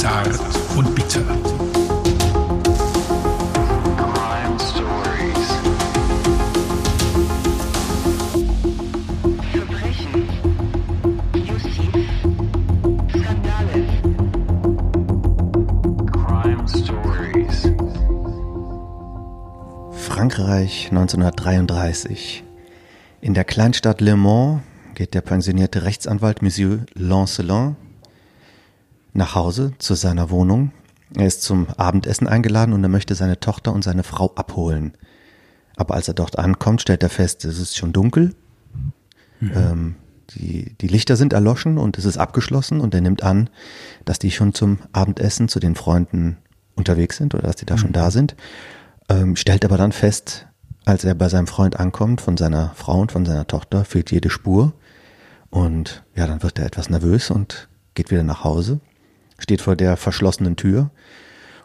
zart und bitter. Frankreich 1933. In der Kleinstadt Le Mans geht der pensionierte Rechtsanwalt Monsieur Lancelin nach Hause zu seiner Wohnung. Er ist zum Abendessen eingeladen und er möchte seine Tochter und seine Frau abholen. Aber als er dort ankommt, stellt er fest, es ist schon dunkel. Ähm, die, die Lichter sind erloschen und es ist abgeschlossen und er nimmt an, dass die schon zum Abendessen zu den Freunden unterwegs sind oder dass die da schon da sind. Ähm, stellt aber dann fest, als er bei seinem Freund ankommt, von seiner Frau und von seiner Tochter, fehlt jede Spur. Und ja, dann wird er etwas nervös und geht wieder nach Hause, steht vor der verschlossenen Tür,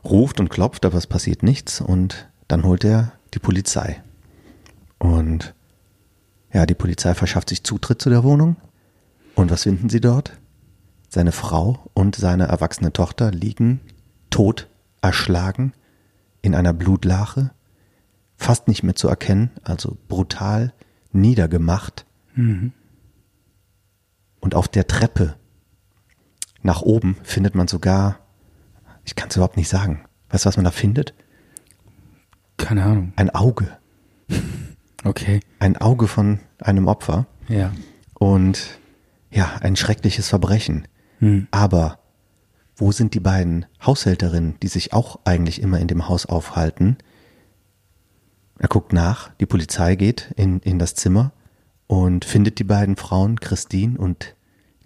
ruft und klopft, aber es passiert nichts und dann holt er die Polizei. Und ja, die Polizei verschafft sich Zutritt zu der Wohnung. Und was finden sie dort? Seine Frau und seine erwachsene Tochter liegen tot, erschlagen, in einer Blutlache, fast nicht mehr zu erkennen, also brutal niedergemacht. Und auf der Treppe nach oben findet man sogar, ich kann es überhaupt nicht sagen, weißt du, was man da findet? Keine Ahnung. Ein Auge. Okay. Ein Auge von einem Opfer. Ja. Und ja, ein schreckliches Verbrechen. Hm. Aber wo sind die beiden Haushälterinnen, die sich auch eigentlich immer in dem Haus aufhalten? Er guckt nach, die Polizei geht in, in das Zimmer und findet die beiden Frauen, Christine und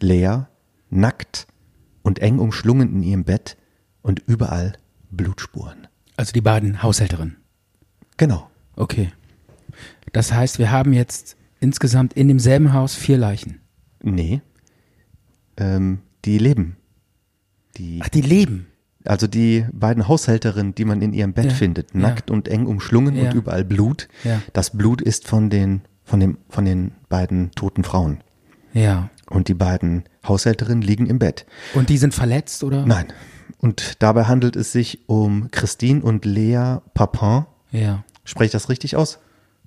Lea, nackt und eng umschlungen in ihrem Bett und überall Blutspuren. Also die beiden Haushälterinnen. Genau. Okay. Das heißt, wir haben jetzt insgesamt in demselben Haus vier Leichen. Nee. Ähm, die leben. Die, Ach, die leben. also die beiden Haushälterinnen, die man in ihrem Bett Ja, findet, ja. nackt und eng umschlungen Ja. und überall Blut. Ja. Das Blut ist von den, von dem, von den beiden toten Frauen. Ja. Und die beiden Haushälterinnen liegen im Bett. Und die sind verletzt, oder? Nein. Und dabei handelt es sich um Christine und Lea Papin. Ja. Spreche ich das richtig aus?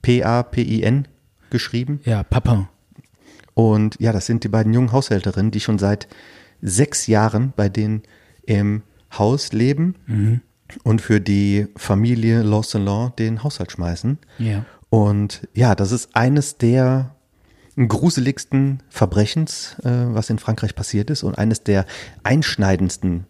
P-A-P-I-N geschrieben. Ja, Papin. Und ja, das sind die beiden jungen Haushälterinnen, die schon seit sechs Jahren bei denen im Haus leben und für die Familie Lancelin den Haushalt schmeißen. Ja. Und ja, das ist eines der gruseligsten Verbrechens, äh, was in Frankreich passiert ist und eines der einschneidendsten,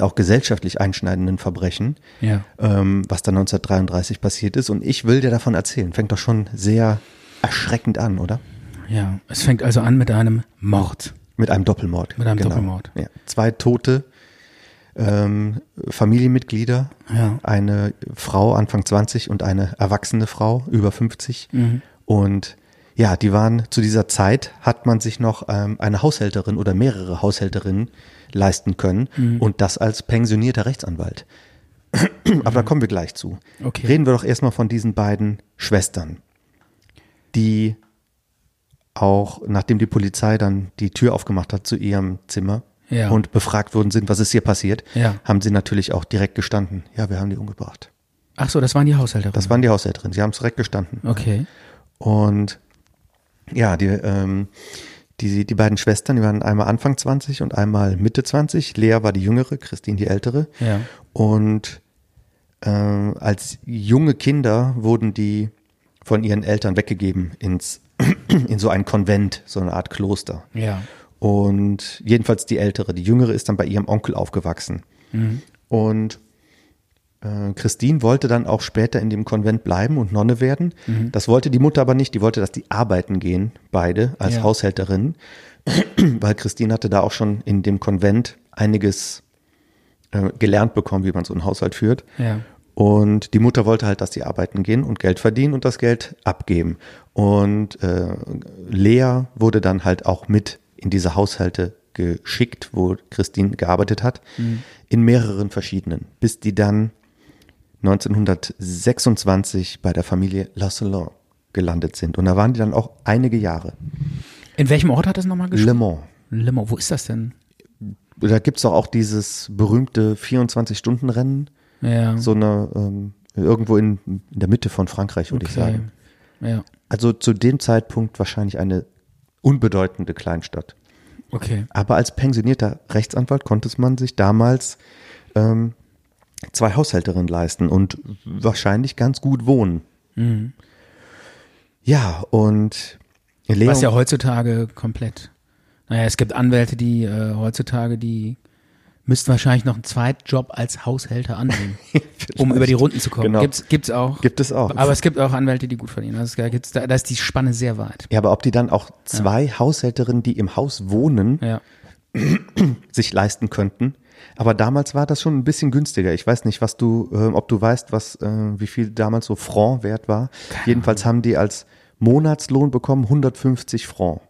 auch gesellschaftlich einschneidenden Verbrechen, Ja. ähm, was dann 1933 passiert ist. Und ich will dir davon erzählen. Fängt doch schon sehr erschreckend an, oder? Ja. Es fängt also an mit einem Mord. Mit einem Doppelmord. Mit einem Doppelmord. Ja. Zwei tote ähm, Familienmitglieder, Ja. eine Frau Anfang 20 und eine erwachsene Frau über 50. Mhm. Und ja, die waren zu dieser Zeit, hat man sich noch ähm, eine Haushälterin oder mehrere Haushälterinnen leisten können Mhm. und das als pensionierter Rechtsanwalt. Aber da kommen wir gleich zu. Mhm. Okay. Reden wir doch erstmal von diesen beiden Schwestern, die auch, nachdem die Polizei dann die Tür aufgemacht hat zu ihrem Zimmer Ja. und befragt worden sind, was ist hier passiert, Ja. haben sie natürlich auch direkt gestanden. Ja, wir haben die umgebracht. Ach so, das waren die Haushälterinnen. Das waren die Haushälterinnen. Sie haben es direkt gestanden. Okay. Und ja, die, ähm, die, die beiden Schwestern, die waren einmal Anfang 20 und einmal Mitte 20. Lea war die jüngere, Christine die ältere. Ja. Und ähm, als junge Kinder wurden die von ihren Eltern weggegeben ins, in so ein Konvent, so eine Art Kloster. Ja. Und jedenfalls die ältere, die jüngere ist dann bei ihrem Onkel aufgewachsen. Und äh, Christine wollte dann auch später in dem Konvent bleiben und Nonne werden. Das wollte die Mutter aber nicht. Die wollte, dass die arbeiten gehen, beide als Ja. Haushälterinnen, weil Christine hatte da auch schon in dem Konvent einiges äh, gelernt bekommen, wie man so einen Haushalt führt. Ja. Und die Mutter wollte halt, dass die arbeiten gehen und Geld verdienen und das Geld abgeben. Und äh, Lea wurde dann halt auch mit in diese Haushalte geschickt, wo Christine gearbeitet hat, in mehreren verschiedenen, bis die dann 1926 bei der Familie Lasselin gelandet sind. Und da waren die dann auch einige Jahre. In welchem Ort hat das nochmal Le gespielt? Mans. Le Mans. Wo ist das denn? da gibt's doch auch dieses berühmte 24-Stunden-Rennen, Ja. so eine, ähm, irgendwo in, in der Mitte von Frankreich, würde ich okay. sagen. Ja. Also zu dem Zeitpunkt wahrscheinlich eine unbedeutende Kleinstadt. Okay. Aber als pensionierter Rechtsanwalt konnte man sich damals ähm, zwei Haushälterinnen leisten und wahrscheinlich ganz gut wohnen. Ja, und Leon, Was ja heutzutage komplett. Naja, es gibt Anwälte, die äh, heutzutage, die müssten wahrscheinlich noch einen Zweitjob als Haushälter annehmen, um über die Runden zu kommen. Genau. Gibt's, gibt's auch. Gibt es auch. Aber es gibt auch Anwälte, die gut verdienen. Also es gibt's, da, da ist die Spanne sehr weit. ja, aber ob die dann auch zwei Haushälterinnen, die im Haus wohnen, Ja. sich leisten könnten. Aber damals war das schon ein bisschen günstiger. Ich weiß nicht, was du, äh, ob du weißt, was, äh, wie viel damals so Franc wert war. Jedenfalls haben die als Monatslohn bekommen 150 Franc.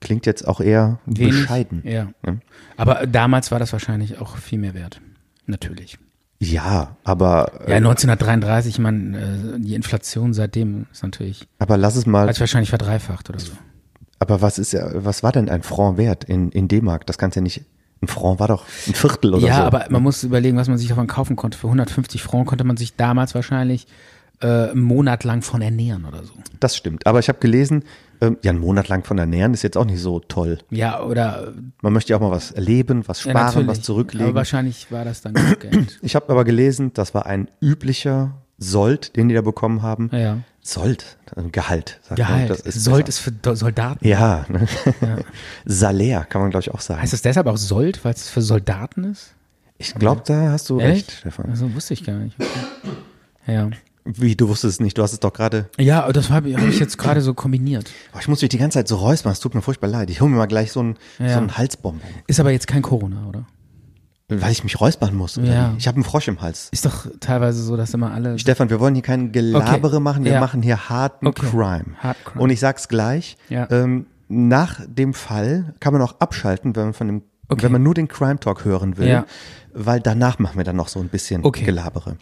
Klingt jetzt auch eher. Wenig. bescheiden. Ja. Ja. Aber damals war das wahrscheinlich auch viel mehr wert. Natürlich. Ja, aber, Ja, äh, 1933, man, äh, die Inflation seitdem ist natürlich, aber lass es mal. hat sich wahrscheinlich verdreifacht oder so. Aber was ist ja, was war denn ein Franc wert in, in D-Mark? Das kannst ja nicht, ein Franc war doch ein Viertel oder ja, so. aber man muss überlegen, was man sich davon kaufen konnte. Für 150 Franc konnte man sich damals wahrscheinlich äh, einen Monat lang von ernähren oder so. Das stimmt. Aber ich habe gelesen, ähm, ja, einen Monat lang von ernähren ist jetzt auch nicht so toll. Ja, oder Man möchte ja auch mal was erleben, was ja, sparen, natürlich. was Aber zurücklegen. wahrscheinlich war das dann genug Geld. Ich habe aber gelesen, das war ein üblicher Sold, den die da bekommen haben. Ja. Sold, ein Gehalt. Sagt Man. Gehalt. Das ist Sold besser. ist für Soldaten. Ja, ne? Salär kann man glaube ich auch sagen. Heißt es deshalb auch Sold, weil es für Soldaten ist? ich glaube, da hast du recht, Stefan. Also wusste ich gar nicht. Ja. Wie, du wusstest es nicht, du hast es doch gerade. Ja, das habe ich, hab ich jetzt gerade so kombiniert. Oh, ich muss mich die ganze Zeit so räuspern, es tut mir furchtbar leid. Ich hole mir mal gleich so einen, Ja. so einen Halsbonbon. Ist aber jetzt kein Corona, oder? Weil ich mich räuspern muss. Ja. Ich habe einen Frosch im Hals. Ist doch teilweise so, dass immer alle. Stefan, wir wollen hier kein Gelabere Okay. machen, wir Ja. machen hier harten Okay. Crime. Hard Crime. Und ich sag's gleich, Ja. ähm, nach dem Fall kann man auch abschalten, wenn man von dem, Okay. wenn man nur den Crime Talk hören will, Ja. weil danach machen wir dann noch so ein bisschen. Gelabere.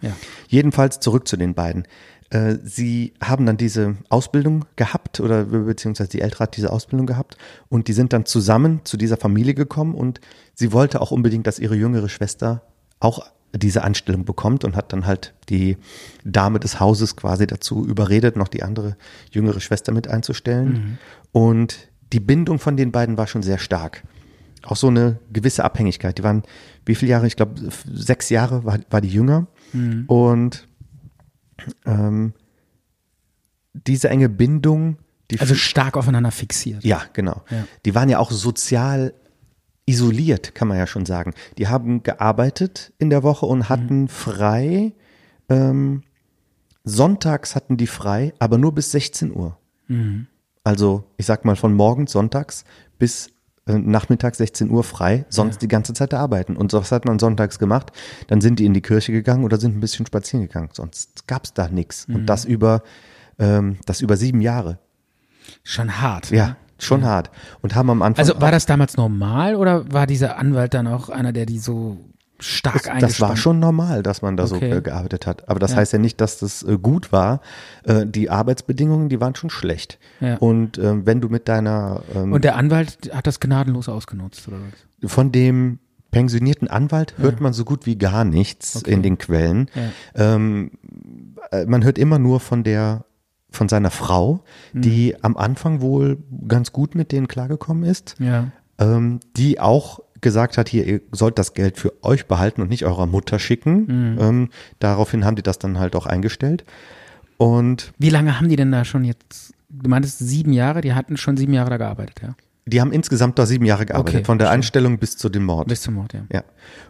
Jedenfalls zurück zu den beiden. Äh, Sie haben dann diese Ausbildung gehabt oder beziehungsweise die Ältere hat diese Ausbildung gehabt und die sind dann zusammen zu dieser Familie gekommen und sie wollte auch unbedingt, dass ihre jüngere Schwester auch diese Anstellung bekommt und hat dann halt die Dame des Hauses quasi dazu überredet, noch die andere jüngere Schwester mit einzustellen. Und die Bindung von den beiden war schon sehr stark. Auch so eine gewisse Abhängigkeit. Die waren, wie viele Jahre? Ich glaube, sechs Jahre war, war die jünger. Und ähm, diese enge Bindung, die also stark aufeinander fixiert. ja, genau. Ja. Die waren ja auch sozial isoliert, kann man ja schon sagen. Die haben gearbeitet in der Woche und hatten frei. Ähm, sonntags hatten die frei, aber nur bis 16 Uhr. Also, ich sag mal von morgens, sonntags bis äh, nachmittags 16 Uhr frei, sonst die ganze Zeit arbeiten. Und was hat man sonntags gemacht? Dann sind die in die Kirche gegangen oder sind ein bisschen spazieren gegangen. Sonst gab's da nichts. Und das über, ähm, das über sieben Jahre. Schon hart. Ja, ne? schon hart. Und haben am Anfang. Also war das damals normal oder war dieser Anwalt dann auch einer, der die so stark das, das war schon normal, dass man da Okay. so äh, gearbeitet hat. Aber das Ja. heißt ja nicht, dass das äh, gut war. Äh, die Arbeitsbedingungen, die waren schon schlecht. Ja. Und ähm, wenn du mit deiner ähm, Und der Anwalt hat das gnadenlos ausgenutzt, oder was? von dem pensionierten Anwalt hört man so gut wie gar nichts Okay. in den Quellen. Ja. Ähm, äh, man hört immer nur von der von seiner Frau, Mhm. die am Anfang wohl ganz gut mit denen klargekommen ist. Ja. ähm, die auch gesagt hat, hier, ihr sollt das Geld für euch behalten und nicht eurer Mutter schicken. Ähm, daraufhin haben die das dann halt auch eingestellt. Und Wie lange haben die denn da schon jetzt? Du meintest sieben Jahre, die hatten schon sieben Jahre da gearbeitet, ja? die haben insgesamt da sieben Jahre gearbeitet, Okay, von der verstehe. Einstellung bis zu dem Mord. Bis zum Mord, ja. Ja.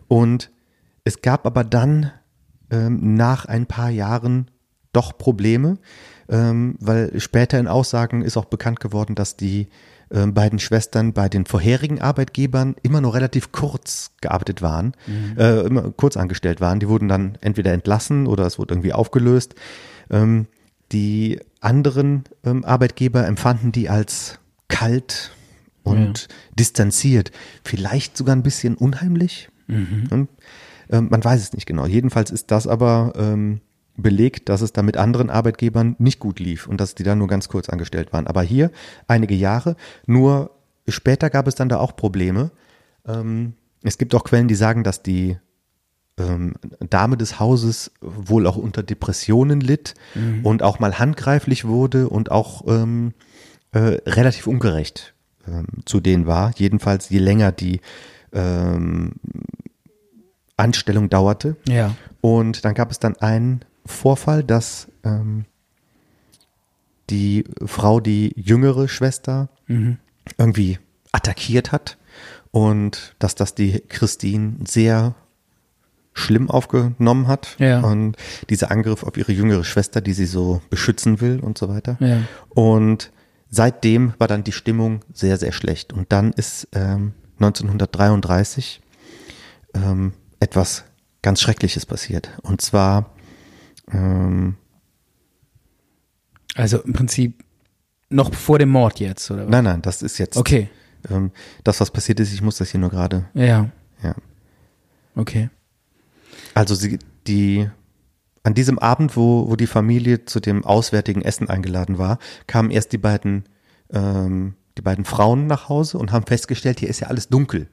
Und es gab aber dann ähm, nach ein paar Jahren doch Probleme, ähm, weil später in Aussagen ist auch bekannt geworden, dass die ähm, beiden Schwestern bei den vorherigen Arbeitgebern immer nur relativ kurz gearbeitet waren, äh, immer kurz angestellt waren. Die wurden dann entweder entlassen oder es wurde irgendwie aufgelöst. Ähm, die anderen ähm, Arbeitgeber empfanden die als kalt und distanziert, vielleicht sogar ein bisschen unheimlich. Hm? Ähm, man weiß es nicht genau. Jedenfalls ist das aber ähm, belegt, dass es da mit anderen Arbeitgebern nicht gut lief und dass die da nur ganz kurz angestellt waren. Aber hier einige Jahre, nur später gab es dann da auch Probleme, Ähm, es gibt auch Quellen, die sagen, dass die ähm, Dame des Hauses wohl auch unter Depressionen litt und auch mal handgreiflich wurde und auch ähm, äh, relativ ungerecht ähm, zu denen war. Jedenfalls je länger die ähm, Anstellung dauerte. Ja. Und dann gab es dann einen Vorfall, dass ähm, die Frau die jüngere Schwester irgendwie attackiert hat und dass das die Christine sehr schlimm aufgenommen hat. Ja. Und dieser Angriff auf ihre jüngere Schwester, die sie so beschützen will und so weiter. Ja. Und seitdem war dann die Stimmung sehr, sehr schlecht. Und dann ist ähm, 1933 ähm, etwas ganz Schreckliches passiert. Und zwar, ähm, Also im Prinzip noch vor dem Mord jetzt, oder was? nein, nein, das ist jetzt Okay. ähm, das, was passiert ist. Ich muss das hier nur gerade, Ja. ja. Okay. Also sie, die, an diesem Abend, wo, wo die Familie zu dem auswärtigen Essen eingeladen war, kamen erst die beiden, ähm, die beiden Frauen nach Hause und haben festgestellt, hier ist ja alles dunkel.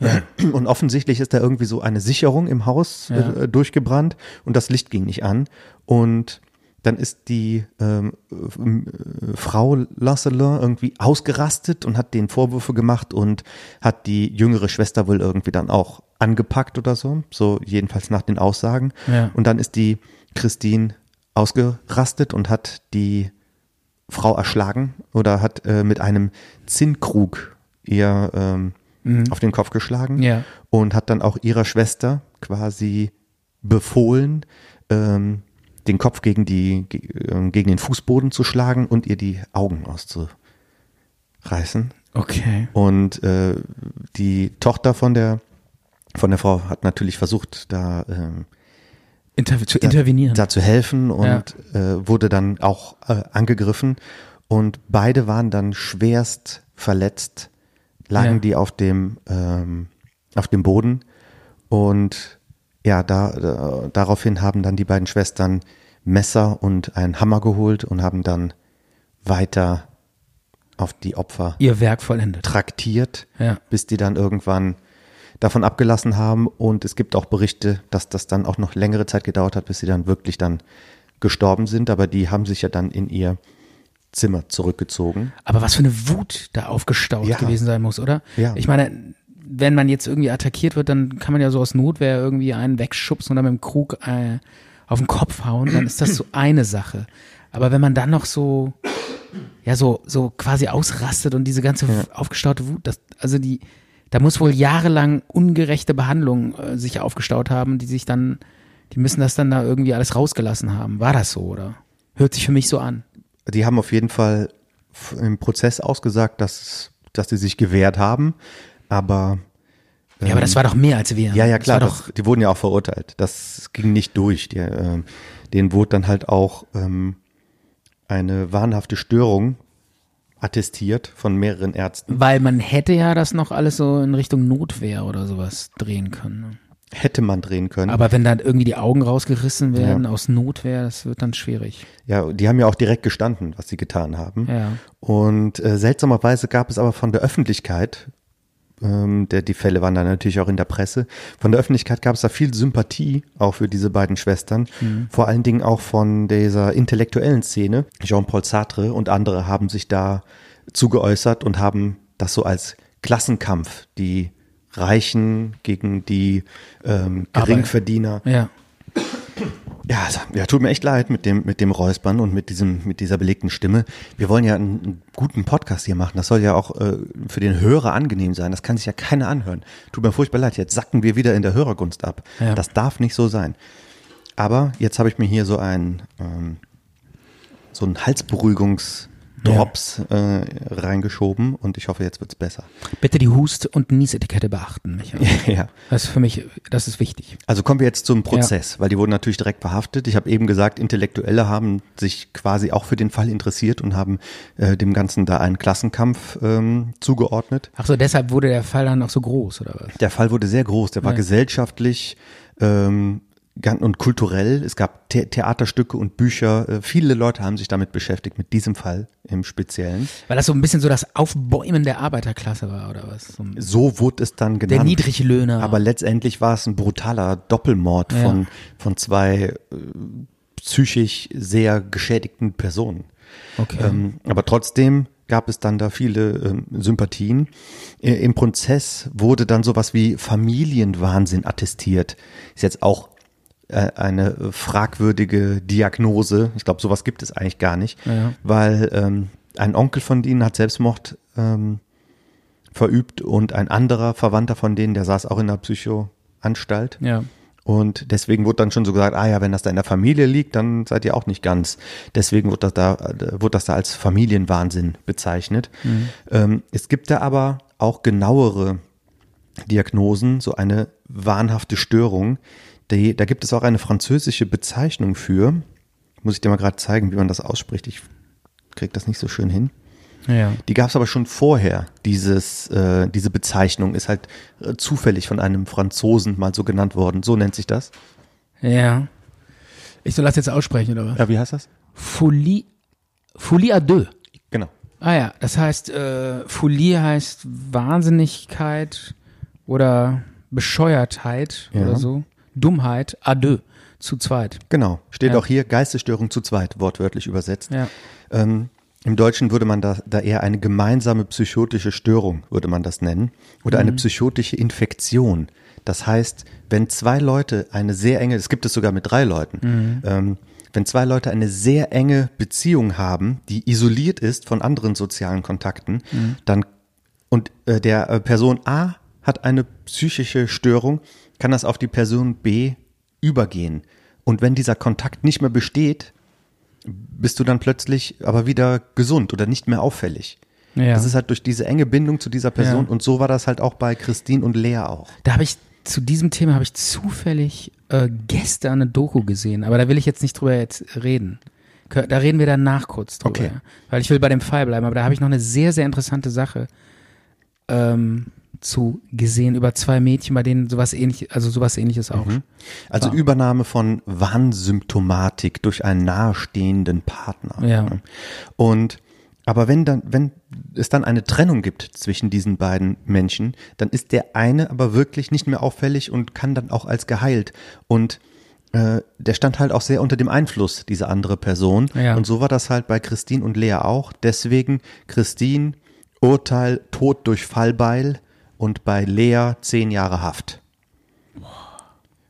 Und offensichtlich ist da irgendwie so eine Sicherung im Haus Ja. äh, durchgebrannt und das Licht ging nicht an. Und dann ist die ähm, äh, Frau Lancelin irgendwie ausgerastet und hat den Vorwürfe gemacht und hat die jüngere Schwester wohl irgendwie dann auch angepackt oder so, so jedenfalls nach den Aussagen. Ja. Und dann ist die Christine ausgerastet und hat die Frau erschlagen oder hat äh, mit einem Zinnkrug ihr ähm, auf den Kopf geschlagen Ja. und hat dann auch ihrer Schwester quasi befohlen, ähm, den Kopf gegen, die, ähm, gegen den Fußboden zu schlagen und ihr die Augen auszureißen. Okay. Und äh, die Tochter von der, von der Frau hat natürlich versucht, da, ähm, Inter zu da, intervenieren. da zu helfen und äh, wurde dann auch äh, angegriffen. Und beide waren dann schwerst verletzt, lagen Ja. die auf dem, ähm, auf dem Boden. Und ja, da, da, daraufhin haben dann die beiden Schwestern Messer und einen Hammer geholt und haben dann weiter auf die Opfer Ihr Werk vollendet. traktiert, Ja. bis die dann irgendwann davon abgelassen haben. Und es gibt auch Berichte, dass das dann auch noch längere Zeit gedauert hat, bis sie dann wirklich dann gestorben sind. Aber die haben sich ja dann in ihr Zimmer zurückgezogen. Aber was für eine Wut da aufgestaut Ja. gewesen sein muss, oder? Ja. Ich meine, wenn man jetzt irgendwie attackiert wird, dann kann man ja so aus Notwehr irgendwie einen wegschubsen oder mit dem Krug äh, auf den Kopf hauen, dann ist das so eine Sache. Aber wenn man dann noch so, ja, so, so quasi ausrastet und diese ganze aufgestaute Wut, das, also die, da muss wohl jahrelang ungerechte Behandlung äh, sich aufgestaut haben, die sich dann, die müssen das dann da irgendwie alles rausgelassen haben. War das so, oder? Hört sich für mich so an. Die haben auf jeden Fall im Prozess ausgesagt, dass, dass sie sich gewehrt haben. Aber Ja, aber das war doch mehr als wir. Ähm, Ja, ja, Das klar, doch, das, die wurden ja auch verurteilt. Das ging nicht durch. Die, ähm, denen wurde dann halt auch ähm, eine wahnhafte Störung attestiert von mehreren Ärzten. Weil man hätte ja das noch alles so in Richtung Notwehr oder sowas drehen können. ne? Hätte man drehen können. Aber wenn dann irgendwie die Augen rausgerissen werden aus Notwehr, das wird dann schwierig. ja, die haben ja auch direkt gestanden, was sie getan haben. Ja. Und äh, seltsamerweise gab es aber von der Öffentlichkeit, ähm, der, die Fälle waren dann natürlich auch in der Presse, von der Öffentlichkeit gab es da viel Sympathie auch für diese beiden Schwestern. Vor allen Dingen auch von dieser intellektuellen Szene. Jean-Paul Sartre und andere haben sich da zugeäußert und haben das so als Klassenkampf, die Reichen gegen die ähm, Geringverdiener. Ja. Ja, also, ja, tut mir echt leid mit dem, mit dem Räuspern und mit diesem, mit dieser belegten Stimme. Wir wollen ja einen, einen guten Podcast hier machen. Das soll ja auch äh, für den Hörer angenehm sein. Das kann sich ja keiner anhören. Tut mir furchtbar leid. Jetzt sacken wir wieder in der Hörergunst ab. Ja. Das darf nicht so sein. Aber jetzt habe ich mir hier so ein, ähm, so ein Halsberuhigungsdrops äh, reingeschoben und ich hoffe, jetzt wird's besser. Bitte die Hust- und Niesetikette beachten, Michael. ja. Das ist für mich, das ist wichtig. Also kommen wir jetzt zum Prozess, weil die wurden natürlich direkt verhaftet. Ich habe eben gesagt, Intellektuelle haben sich quasi auch für den Fall interessiert und haben äh, dem Ganzen da einen Klassenkampf ähm, zugeordnet. Ach so, deshalb wurde der Fall dann auch so groß, oder was? Der Fall wurde sehr groß, der war Ja. gesellschaftlich ähm, und kulturell. Es gab The Theaterstücke und Bücher. Äh, viele Leute haben sich damit beschäftigt, mit diesem Fall im Speziellen. Weil das so ein bisschen so das Aufbäumen der Arbeiterklasse war, oder was? So So wurde es dann genannt. der Niedriglöhner. Aber letztendlich war es ein brutaler Doppelmord Ja. von, von zwei äh, psychisch sehr geschädigten Personen. okay. Ähm, aber trotzdem gab es dann da viele ähm, Sympathien. Äh, Im Prozess wurde dann sowas wie Familienwahnsinn attestiert. Ist jetzt auch eine äh, fragwürdige Diagnose. Ich glaube, sowas gibt es eigentlich gar nicht, Ja. weil ähm, ein Onkel von denen hat Selbstmord ähm, verübt und ein anderer Verwandter von denen, der saß auch in der Psychoanstalt. ja. Und deswegen wurde dann schon so gesagt, ah ja, wenn das da in der Familie liegt, dann seid ihr auch nicht ganz. Deswegen wurde das da, äh, wurde das da als Familienwahnsinn bezeichnet. Ähm, es gibt da aber auch genauere Diagnosen, so eine wahnhafte Störung. Die, da gibt es auch eine französische Bezeichnung für. Muss ich dir mal gerade zeigen, wie man das ausspricht. Ich krieg das nicht so schön hin. Ja. Die gab es aber schon vorher. Dieses, äh, diese Bezeichnung ist halt äh, zufällig von einem Franzosen mal so genannt worden. So nennt sich das. Ja. Ich soll das jetzt aussprechen, oder was? Ja, wie heißt das? Folie, Folie à deux. Genau. Ah ja, das heißt, äh, Folie heißt Wahnsinnigkeit oder Bescheuertheit Ja. oder so. Dummheit, deux, zu zweit. Genau. Steht Ja. auch hier Geistesstörung zu zweit, wortwörtlich übersetzt. Ja. Ähm, Im Deutschen würde man da, da eher eine gemeinsame psychotische Störung, würde man das nennen. Oder eine psychotische Infektion. Das heißt, wenn zwei Leute eine sehr enge, das gibt es sogar mit drei Leuten, ähm, wenn zwei Leute eine sehr enge Beziehung haben, die isoliert ist von anderen sozialen Kontakten, dann und äh, der äh, Person A hat eine psychische Störung, kann das auf die Person B übergehen. Und wenn dieser Kontakt nicht mehr besteht, bist du dann plötzlich aber wieder gesund oder nicht mehr auffällig. Ja. Das ist halt durch diese enge Bindung zu dieser Person Ja. und so war das halt auch bei Christine und Lea auch. Da habe ich zu diesem Thema habe ich zufällig äh, gestern eine Doku gesehen, aber da will ich jetzt nicht drüber jetzt reden. Da reden wir danach kurz drüber. Okay. Weil ich will bei dem Fall bleiben, aber da habe ich noch eine sehr, sehr interessante Sache ähm, zu gesehen über zwei Mädchen, bei denen sowas ähnliches, also sowas ähnliches auch. Also War. Übernahme von Warnsymptomatik durch einen nahestehenden Partner. Ja. Und aber wenn dann, wenn es dann eine Trennung gibt zwischen diesen beiden Menschen, dann ist der eine aber wirklich nicht mehr auffällig und kann dann auch als geheilt. Und äh, der stand halt auch sehr unter dem Einfluss dieser andere Person. Ja. Und so war das halt bei Christine und Lea auch. Deswegen Christine Urteil Tod durch Fallbeil und bei Lea zehn Jahre Haft.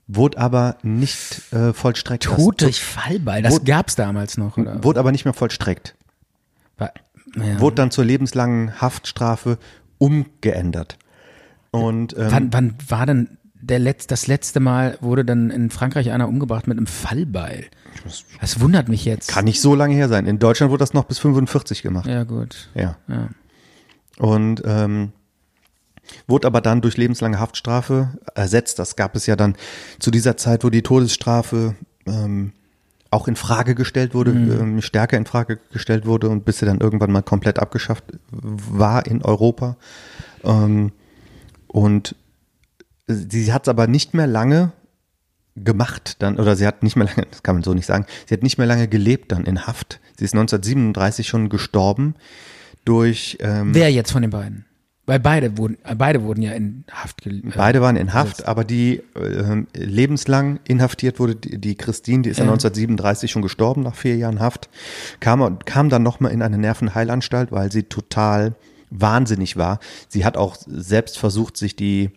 Wurde aber nicht äh, vollstreckt. Tod durch Fallball, das Wurde- gab's damals noch, oder? Wurde aber nicht mehr vollstreckt. War- ja. Wurde dann zur lebenslangen Haftstrafe umgeändert. Und ähm, wann, wann war denn der Letz-, das letzte Mal wurde dann in Frankreich einer umgebracht mit einem Fallbeil? Das wundert mich jetzt. kann nicht so lange her sein. In Deutschland wurde das noch bis 45 gemacht. Ja, gut. Ja. Ja. Und ähm, wurde aber dann durch lebenslange Haftstrafe ersetzt. Das gab es ja dann zu dieser Zeit, wo die Todesstrafe ähm, auch in Frage gestellt wurde, ähm, stärker in Frage gestellt wurde und bis sie dann irgendwann mal komplett abgeschafft war in Europa. Ähm, und sie hat es aber nicht mehr lange gemacht dann, oder sie hat nicht mehr lange, das kann man so nicht sagen, sie hat nicht mehr lange gelebt dann in Haft. Sie ist 1937 schon gestorben durch ähm, Wer jetzt von den beiden? Weil beide wurden, äh, beide wurden ja in Haft äh, Beide waren in Haft, aber die äh, lebenslang inhaftiert wurde, die, die Christine, die ist ja. Ja. 1937 schon gestorben nach vier Jahren Haft, kam, kam dann nochmal in eine Nervenheilanstalt, weil sie total wahnsinnig war. Sie hat auch selbst versucht, sich die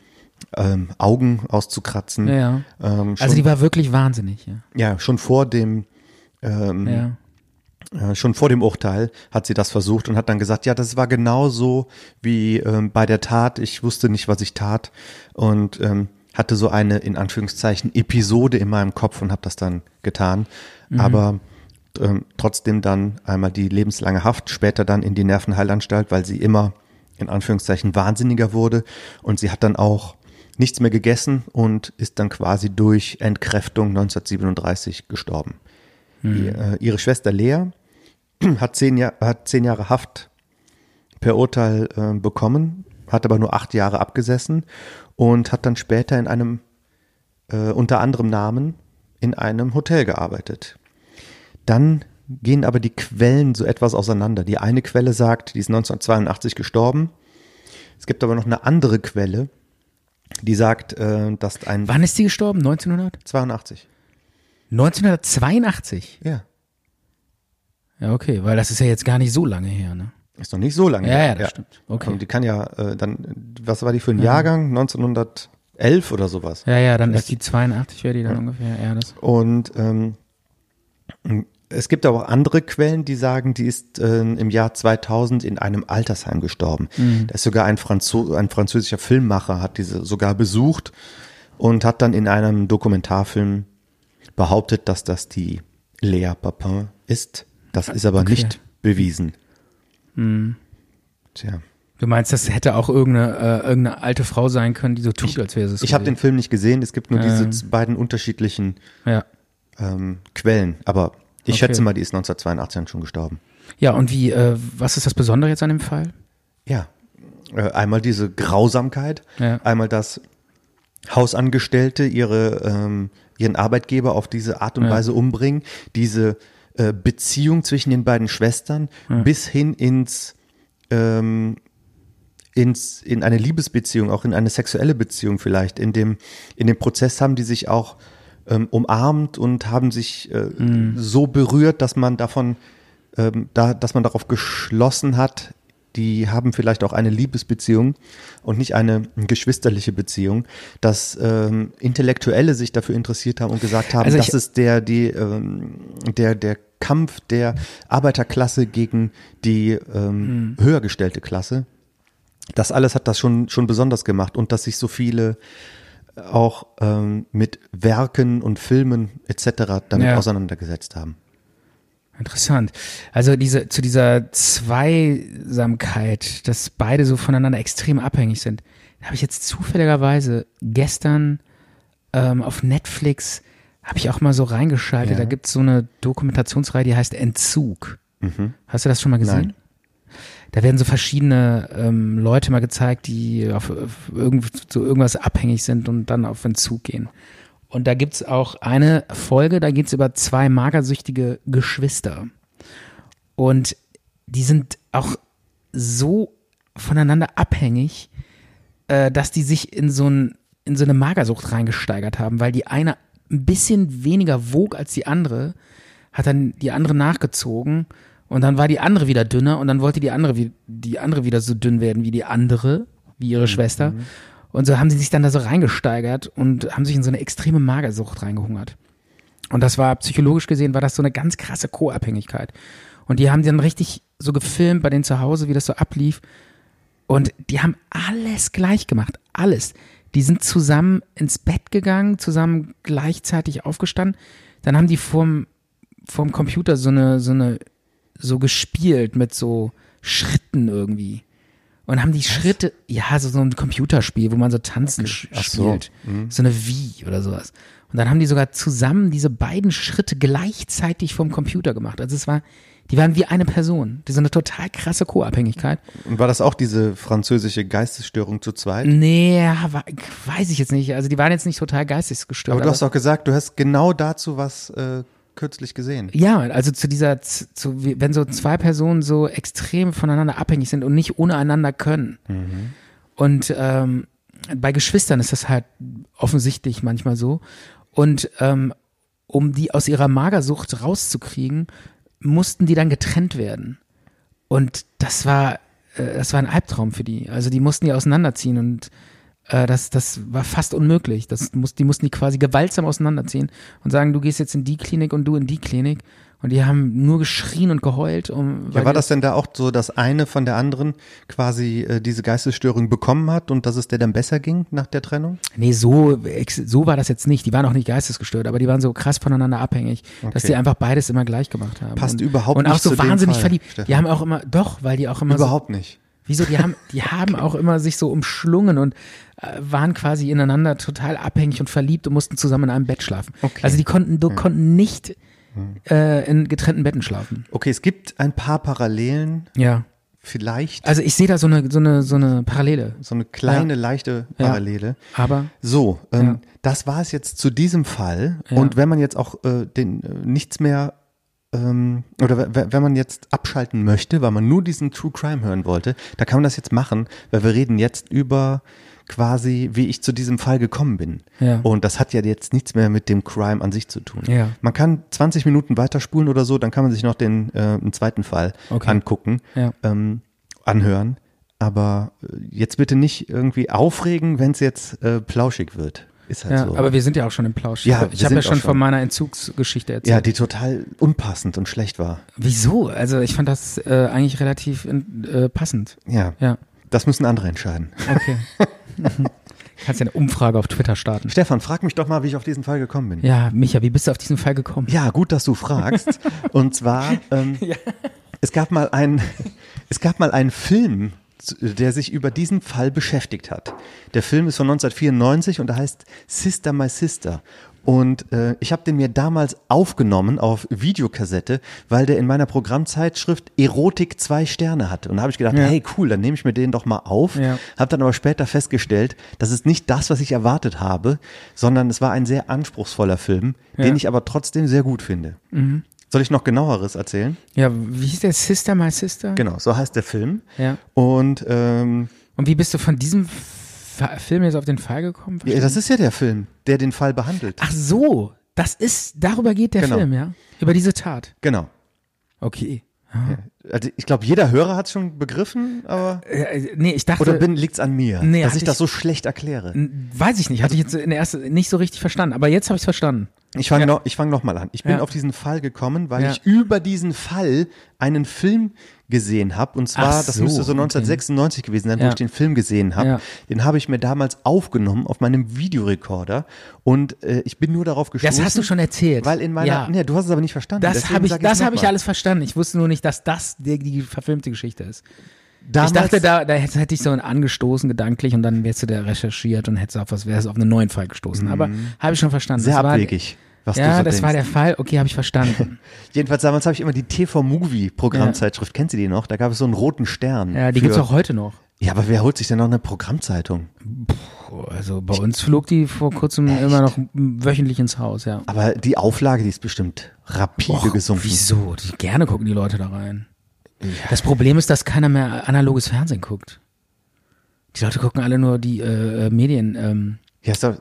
ähm, Augen auszukratzen. Ja. Ähm, schon, Also die war wirklich wahnsinnig, ja. ja, schon vor dem ähm, ja. Äh, schon vor dem Urteil hat sie das versucht und hat dann gesagt, ja, das war genauso wie ähm, bei der Tat. Ich wusste nicht, was ich tat und ähm, hatte so eine in Anführungszeichen Episode in meinem Kopf und habe das dann getan. Aber ähm, trotzdem dann einmal die lebenslange Haft, später dann in die Nervenheilanstalt, weil sie immer in Anführungszeichen wahnsinniger wurde und sie hat dann auch nichts mehr gegessen und ist dann quasi durch Entkräftung 1937 gestorben. Die, äh, ihre Schwester Lea hat zehn, Jahr, hat zehn Jahre Haft per Urteil äh, bekommen, hat aber nur acht Jahre abgesessen und hat dann später in einem äh, unter anderem Namen in einem Hotel gearbeitet. Dann gehen aber die Quellen so etwas auseinander. Die eine Quelle sagt, die ist 1982 gestorben. Es gibt aber noch eine andere Quelle, die sagt, äh, dass ein Wann ist sie gestorben? 1900? 82. 1982? Ja, Ja, okay, weil das ist ja jetzt gar nicht so lange her, ne? ist noch nicht so lange. Ja, her. ja, das stimmt. Okay. Und die kann ja äh, dann, was war die für ein Jahrgang? 1911 oder sowas. Ja, ja, dann ist die 82, wäre die dann ungefähr, ja, das. Und ähm, es gibt aber auch andere Quellen, die sagen, die ist äh, im Jahr 2000 in einem Altersheim gestorben. Da ist sogar ein, Franzo ein französischer Filmmacher, hat diese sogar besucht und hat dann in einem Dokumentarfilm behauptet, dass das die Lea Papin ist. Das ist aber Okay. nicht bewiesen. Tja. Du meinst, das hätte auch irgendeine, äh, irgendeine alte Frau sein können, die so tut, als wäre sie es. Ich habe den. Film nicht gesehen, es gibt nur Ähm. diese beiden unterschiedlichen Ja. ähm, Quellen. Aber ich Okay. schätze mal, die ist 1982 schon gestorben. Ja, und wie, äh, was ist das Besondere jetzt an dem Fall? Ja, äh, einmal diese Grausamkeit, Ja. einmal dass Hausangestellte ihre, ähm, ihren Arbeitgeber auf diese Art und Ja. Weise umbringen, diese äh, Beziehung zwischen den beiden Schwestern bis hin ins, ähm, ins, in eine Liebesbeziehung, auch in eine sexuelle Beziehung vielleicht. In dem, in dem Prozess haben die sich auch ähm, umarmt und haben sich äh, so berührt, dass man davon, ähm, da, dass man darauf geschlossen hat, die haben vielleicht auch eine Liebesbeziehung und nicht eine geschwisterliche Beziehung, dass ähm, Intellektuelle sich dafür interessiert haben und gesagt haben, Also das ist der, die, ähm, der, der Kampf der Arbeiterklasse gegen die ähm, höher gestellte Klasse. Das alles hat das schon, schon besonders gemacht und dass sich so viele auch ähm, mit Werken und Filmen etc. damit Ja. auseinandergesetzt haben. Interessant. Also diese, zu dieser Zweisamkeit, dass beide so voneinander extrem abhängig sind, habe ich jetzt zufälligerweise gestern ähm, auf Netflix habe ich auch mal so reingeschaltet. Ja. Da gibt es so eine Dokumentationsreihe, die heißt Entzug. Hast du das schon mal gesehen? Nein. Da werden so verschiedene ähm, Leute mal gezeigt, die auf, auf irgend, so irgendwas abhängig sind und dann auf Entzug gehen. Und da gibt's auch eine Folge, da geht's über zwei magersüchtige Geschwister. Und die sind auch so voneinander abhängig, äh, dass die sich in so, ein, in so eine Magersucht reingesteigert haben, weil die eine ein bisschen weniger wog als die andere, hat dann die andere nachgezogen und dann war die andere wieder dünner und dann wollte die andere, wie- die andere wieder so dünn werden wie die andere, wie ihre Schwester. Und so haben sie sich dann da so reingesteigert und haben sich in so eine extreme Magersucht reingehungert. Und das war psychologisch gesehen, war das so eine ganz krasse Co-Abhängigkeit. Und die haben dann richtig so gefilmt bei denen zu Hause, wie das so ablief. Und die haben alles gleich gemacht. Alles. Die sind zusammen ins Bett gegangen, zusammen gleichzeitig aufgestanden. Dann haben die vorm, vorm Computer so eine, so eine, so gespielt mit so Schritten irgendwie. Und haben die Schritte, ja, so, so ein Computerspiel, wo man so tanzen sch- Ach so. spielt. So eine Wie oder sowas. Und dann haben die sogar zusammen diese beiden Schritte gleichzeitig vom Computer gemacht. Also es war, die waren wie eine Person. Die so eine total krasse Co-Abhängigkeit. Und war das auch diese französische Geistesstörung zu zweit? Nee, ja, wa- weiß ich jetzt nicht. Also die waren jetzt nicht total geistesgestört. Aber du hast doch gesagt, du hast genau dazu was äh, kürzlich gesehen. ja, also zu dieser, zu, wenn so zwei Personen so extrem voneinander abhängig sind und nicht ohne einander können. Und ähm, bei Geschwistern ist das halt offensichtlich manchmal so. Und ähm, um die aus ihrer Magersucht rauszukriegen, mussten die dann getrennt werden. Und das war, äh, das war ein Albtraum für die. Also die mussten die auseinanderziehen und äh, das, das war fast unmöglich. Das muss, die mussten die quasi gewaltsam auseinanderziehen und sagen, du gehst jetzt in die Klinik und du in die Klinik. Und die haben nur geschrien und geheult. Um, Ja, war die- das denn da auch so, dass eine von der anderen quasi äh, diese Geistesstörung bekommen hat und dass es der dann besser ging nach der Trennung? Nee, so, so war das jetzt nicht. Die waren auch nicht geistesgestört, aber die waren so krass voneinander abhängig, dass Okay. die einfach beides immer gleich gemacht haben. Passt und, überhaupt Und auch nicht so zu dem wahnsinnig Fall, verliebt. Stefan. Die haben auch immer, doch, weil die auch immer Überhaupt nicht. so, wieso, die haben, die haben auch immer sich so umschlungen und äh, waren quasi ineinander total abhängig und verliebt und mussten zusammen in einem Bett schlafen. Okay. Also die konnten, du konnten nicht äh, in getrennten Betten schlafen. Okay, es gibt ein paar Parallelen Ja. vielleicht Also ich sehe da so eine, so eine, so eine Parallele. so eine kleine, Ja. leichte Ja. Parallele. Aber So, ähm, Ja. das war es jetzt zu diesem Fall. Ja. Und wenn man jetzt auch äh, den äh, nichts mehr ähm, oder wenn man jetzt abschalten möchte, weil man nur diesen True Crime hören wollte, da kann man das jetzt machen, weil wir reden jetzt über quasi, wie ich zu diesem Fall gekommen bin. Ja. Und das hat ja jetzt nichts mehr mit dem Crime an sich zu tun. Ja. Man kann 20 Minuten weiterspulen oder so, dann kann man sich noch den äh, einen zweiten Fall Okay. angucken, Ja. ähm, anhören. Aber äh, jetzt bitte nicht irgendwie aufregen, wenn es jetzt äh, plauschig wird. Ist halt ja, so. aber wir sind ja auch schon im Plausch. Ja, ich habe ja schon schon. von meiner Entzugsgeschichte erzählt. ja, die total unpassend und schlecht war. Wieso? Also ich fand das äh, eigentlich relativ äh, passend. Ja, Ja, das müssen andere entscheiden. okay. Kannst ja eine Umfrage auf Twitter starten. Stefan, frag mich doch mal, wie ich auf diesen Fall gekommen bin. Ja, Micha, wie bist du auf diesen Fall gekommen? Ja, gut, dass du fragst. Und zwar, ähm, es gab mal ein, es gab mal einen Film, der sich über diesen Fall beschäftigt hat. Der Film ist von 1994 und der heißt Sister My Sister. Und äh, ich habe den mir damals aufgenommen auf Videokassette, weil der in meiner Programmzeitschrift Erotik zwei Sterne hatte. Und da habe ich gedacht, Ja. hey cool, dann nehme ich mir den doch mal auf. Ja. Habe dann aber später festgestellt, das ist nicht das, was ich erwartet habe, sondern es war ein sehr anspruchsvoller Film, den Ja. ich aber trotzdem sehr gut finde. Soll ich noch genaueres erzählen? Ja, wie hieß der Sister My Sister? Genau, so heißt der Film. Ja. Und ähm, Und wie bist du von diesem Fa Film jetzt auf den Fall gekommen? ja, das ist ja der Film, der den Fall behandelt. Ach so, das ist, darüber geht der Genau. Film, ja? Über diese Tat. Genau. Okay. Also ich glaube, jeder Hörer hat es schon begriffen, aber Äh, nee, ich dachte, oder bin, liegt's an mir, Nee, dass hatte ich das ich- so schlecht erkläre? Weiß ich nicht, hatte ich jetzt in der ersten nicht so richtig verstanden, aber jetzt habe ich verstanden. Ich fange noch, ich fang noch mal an. Ich bin Ja. auf diesen Fall gekommen, weil Ja. ich über diesen Fall einen Film gesehen habe. Und zwar, Ach das so, müsste so okay. 1996 gewesen sein, wo Ja. ich den Film gesehen habe. Ja. Den habe ich mir damals aufgenommen auf meinem Videorekorder. Und äh, ich bin nur darauf gestoßen. Das hast du schon erzählt. Weil in meiner, ja. nee, du hast es aber nicht verstanden. Das habe ich, das habe ich alles verstanden. Ich wusste nur nicht, dass das die, die verfilmte Geschichte ist. Damals, ich dachte, da, da hätte, ich so angestoßen gedanklich und dann wärst du da recherchiert und hättest auf was, wärst auf einen neuen Fall gestoßen. Aber habe ich schon verstanden. Mhm. sehr Das war- abwegig, was Ja, so das denkst. war der Fall. Okay, habe ich verstanden. Jedenfalls damals habe ich immer die TV-Movie-Programmzeitschrift. Kennst du die noch? Da gab es so einen roten Stern. ja, die für- gibt's auch heute noch. Ja, aber wer holt sich denn noch eine Programmzeitung? Also bei uns flog die vor kurzem immer noch wöchentlich ins Haus, ja. Aber die Auflage, die ist bestimmt rapide Och, gesunken. Wieso? Die, gerne gucken die Leute da rein. Das Problem ist, dass keiner mehr analoges Fernsehen guckt. Die Leute gucken alle nur die äh, äh, Medien. Ähm, Ja, ist doch,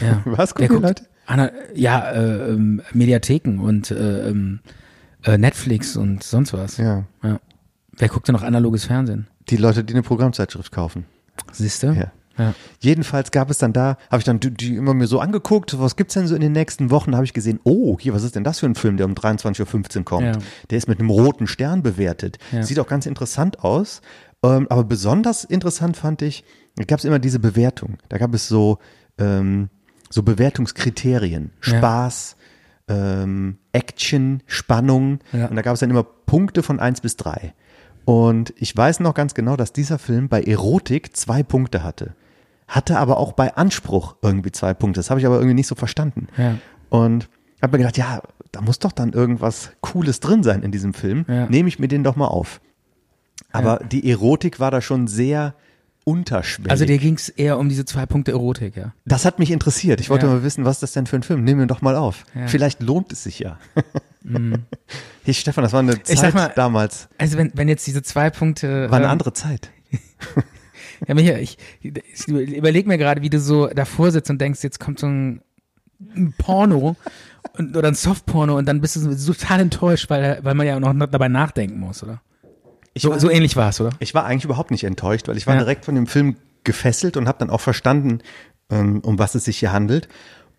ja. Was gucken die? Leute? Ana ja, äh, ähm, Mediatheken und äh, ähm, äh, Netflix und sonst was. ja, Ja. Wer guckt denn noch analoges Fernsehen? die Leute, die eine Programmzeitschrift kaufen. Siehst du? Ja. Ja. Jedenfalls gab es dann da, habe ich dann die, die immer mir so angeguckt, was gibt's denn so in den nächsten Wochen, habe ich gesehen, oh, hier, was ist denn das für ein Film, der um 23.15 Uhr kommt? Ja. Der ist mit einem roten Stern bewertet. Ja. Sieht auch ganz interessant aus. Ähm, aber besonders interessant fand ich, da gab es immer diese Bewertung. Da gab es so, ähm, so Bewertungskriterien. Spaß, ähm, Action, Spannung. Und da gab es dann immer Punkte von eins bis drei. Und ich weiß noch ganz genau, dass dieser Film bei Erotik zwei Punkte hatte. Hatte aber auch bei Anspruch irgendwie zwei Punkte. Das habe ich aber irgendwie nicht so verstanden. Ja. Und habe mir gedacht, ja, da muss doch dann irgendwas Cooles drin sein in diesem Film. Ja. Nehme ich mir den doch mal auf. Aber die Erotik war da schon sehr unterschwellig. Also dir ging's eher um diese zwei Punkte Erotik, ja. das hat mich interessiert. Ich wollte Ja. mal wissen, was ist das denn für ein Film? Nimm ihn doch mal auf. Ja. Mhm. Vielleicht lohnt es sich ja. Hey Stefan, das war eine Zeit sag mal- damals. Also wenn, wenn jetzt diese zwei Punkte. War eine ähm, andere Zeit. Ja, Micha, ich, ich überleg mir gerade, wie du so davor sitzt und denkst, jetzt kommt so ein, ein Porno und, oder ein Softporno und dann bist du so total enttäuscht, weil, weil man ja noch dabei nachdenken muss, oder? So, war, so ähnlich war es, oder? ich war eigentlich überhaupt nicht enttäuscht, weil ich war Ja. direkt von dem Film gefesselt und habe dann auch verstanden, ähm, um was es sich hier handelt.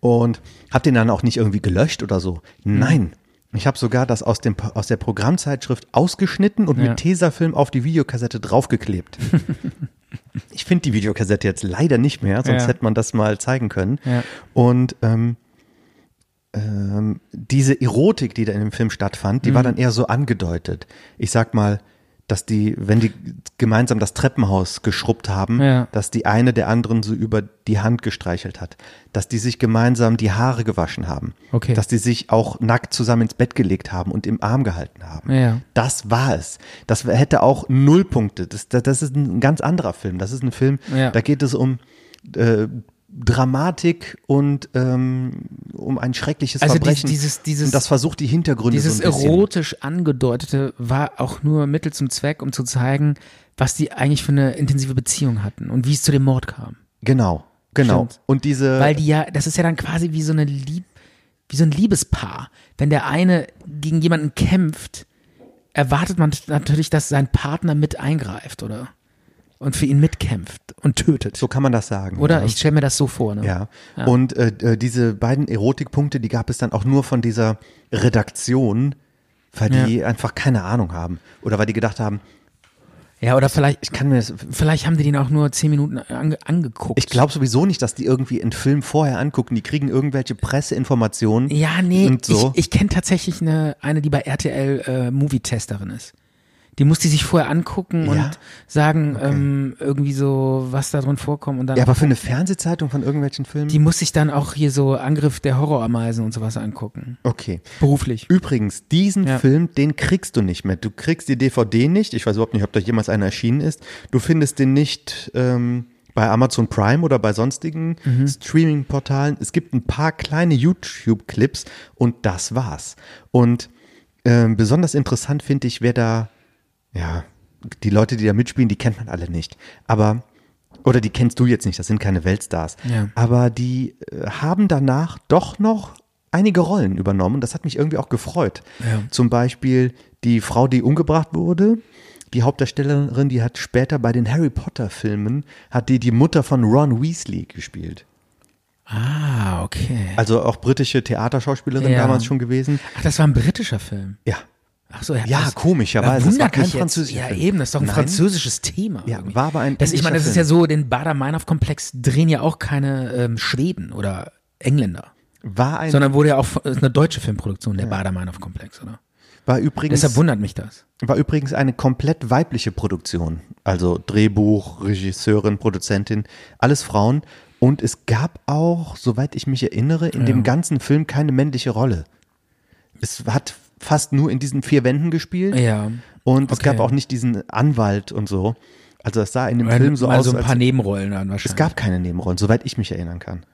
Und habe den dann auch nicht irgendwie gelöscht oder so. Mhm. Nein. Ich habe sogar das aus, dem, aus der Programmzeitschrift ausgeschnitten und Ja. mit Tesafilm auf die Videokassette draufgeklebt. ich finde die Videokassette jetzt leider nicht mehr, sonst Ja. hätte man das mal zeigen können. Ja. Und ähm, ähm, diese Erotik, die da in dem Film stattfand, die war dann eher so angedeutet. Ich sag mal, dass die, wenn die gemeinsam das Treppenhaus geschrubbt haben, Ja. dass die eine der anderen so über die Hand gestreichelt hat, dass die sich gemeinsam die Haare gewaschen haben, Okay. dass die sich auch nackt zusammen ins Bett gelegt haben und im Arm gehalten haben. Ja. Das war es. Das hätte auch null Punkte. Das, das, das ist ein ganz anderer Film. Das ist ein Film, Ja. da geht es um äh, Dramatik und ähm, um ein schreckliches Also Verbrechen. dieses- dieses- und das versucht die Hintergründe Dieses so erotisch angedeutete war auch nur Mittel zum Zweck, um zu zeigen, was die eigentlich für eine intensive Beziehung hatten und wie es zu dem Mord kam. Genau, genau. Stimmt. Und diese Weil die ja, das ist ja dann quasi wie so eine Lieb, wie so ein Liebespaar. Wenn der eine gegen jemanden kämpft, erwartet man natürlich, dass sein Partner mit eingreift, oder? Und für ihn mitkämpft und tötet. so kann man das sagen. oder? Ja. Ich stelle mir das so vor, ne? Ja. Und äh, äh, diese beiden Erotikpunkte, die gab es dann auch nur von dieser Redaktion, weil die einfach keine Ahnung haben. Oder weil die gedacht haben, Ja, oder vielleicht, ich kann mir das. vielleicht haben die den auch nur zehn Minuten ange angeguckt. Ich glaube sowieso nicht, dass die irgendwie einen Film vorher angucken. Die kriegen irgendwelche Presseinformationen. Ja, nee, so. ich, ich kenne tatsächlich eine, eine, die bei RTL äh, Movie-Testerin ist. Die muss die sich vorher angucken Ja? und sagen, ähm, irgendwie so, was da drin vorkommt und dann. Ja, aber für eine Fernsehzeitung von irgendwelchen Filmen? die muss sich dann auch hier so Angriff der Horrorameisen und sowas angucken. okay. Beruflich. Übrigens, diesen Ja. Film, den kriegst du nicht mehr. Du kriegst die DVD nicht. Ich weiß überhaupt nicht, ob da jemals einer erschienen ist. Du findest den nicht ähm, bei Amazon Prime oder bei sonstigen Mhm. Streaming-Portalen. Es gibt ein paar kleine YouTube-Clips und das war's. Und ähm, besonders interessant finde ich, wer da, ja, die Leute, die da mitspielen, die kennt man alle nicht. Aber oder die kennst du jetzt nicht, das sind keine Weltstars. Ja. Aber die äh, haben danach doch noch einige Rollen übernommen. Das hat mich irgendwie auch gefreut. Ja. Zum Beispiel die Frau, die umgebracht wurde. Die Hauptdarstellerin, die hat später bei den Harry Potter Filmen, hat die die Mutter von Ron Weasley gespielt. Ah, okay. Also auch britische Theaterschauspielerin Ja. damals schon gewesen. Ach, das war ein britischer Film. Ja. Ach so, ja. Ja, das, komischerweise. Das war kein französischer Ja, eben, das ist doch ein Nein. französisches Thema. Ja, irgendwie. war aber ein das, Ich meine, das ist ja so, den Bader-Meinhof-Komplex drehen ja auch keine ähm, Schweden oder Engländer. War ein, Sondern wurde ja auch ist eine deutsche Filmproduktion, der Bader-Meinhof-Komplex, oder? war übrigens, Deshalb wundert mich das. war übrigens eine komplett weibliche Produktion. Also Drehbuch, Regisseurin, Produzentin, alles Frauen. Und es gab auch, soweit ich mich erinnere, in dem ganzen Film keine männliche Rolle. Es hat fast nur in diesen vier Wänden gespielt. Ja. Und es Okay. gab auch nicht diesen Anwalt und so. Also es sah in dem Film so aus, so ein paar Nebenrollen dann wahrscheinlich. es gab keine Nebenrollen, soweit ich mich erinnern kann.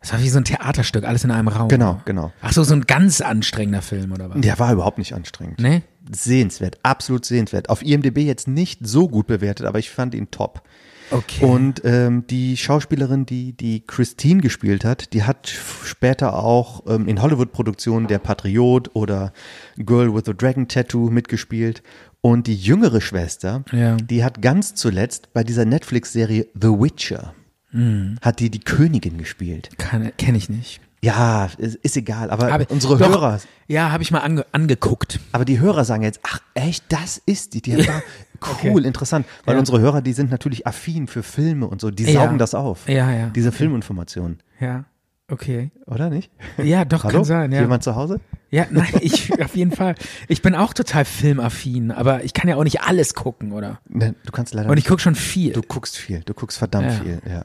Das war wie so ein Theaterstück, alles in einem Raum. Genau, genau. Ach so, so ein ganz anstrengender Film, oder was? Der war überhaupt nicht anstrengend. Nee? Sehenswert, absolut sehenswert. Auf IMDb jetzt nicht so gut bewertet, aber ich fand ihn top. Okay. Und ähm, die Schauspielerin, die die Christine gespielt hat, die hat später auch ähm, in Hollywood-Produktionen Der Patriot oder Girl with a Dragon Tattoo mitgespielt. Und die jüngere Schwester, Ja. die hat ganz zuletzt bei dieser Netflix-Serie The Witcher, Mhm. hat die die Königin gespielt. Kenne ich nicht. Ja, ist, ist egal, aber, Aber- unsere doch, Hörer, Ja, habe ich mal ange angeguckt. aber die Hörer sagen jetzt, ach echt, das ist die, die hat cool, interessant, weil Ja. unsere Hörer, die sind natürlich affin für Filme und so, die Ja. saugen das auf. Ja, ja. Diese Filminformationen, Ja, okay. oder nicht? Ja, doch, Hallo? kann sein, ja. Jemand zu Hause? Ja, nein, ich auf jeden Fall. Ich bin auch total filmaffin, aber ich kann ja auch nicht alles gucken, oder? Ne, du kannst leider Und ich gucke schon viel. Du guckst viel, du guckst verdammt Ja. viel, ja.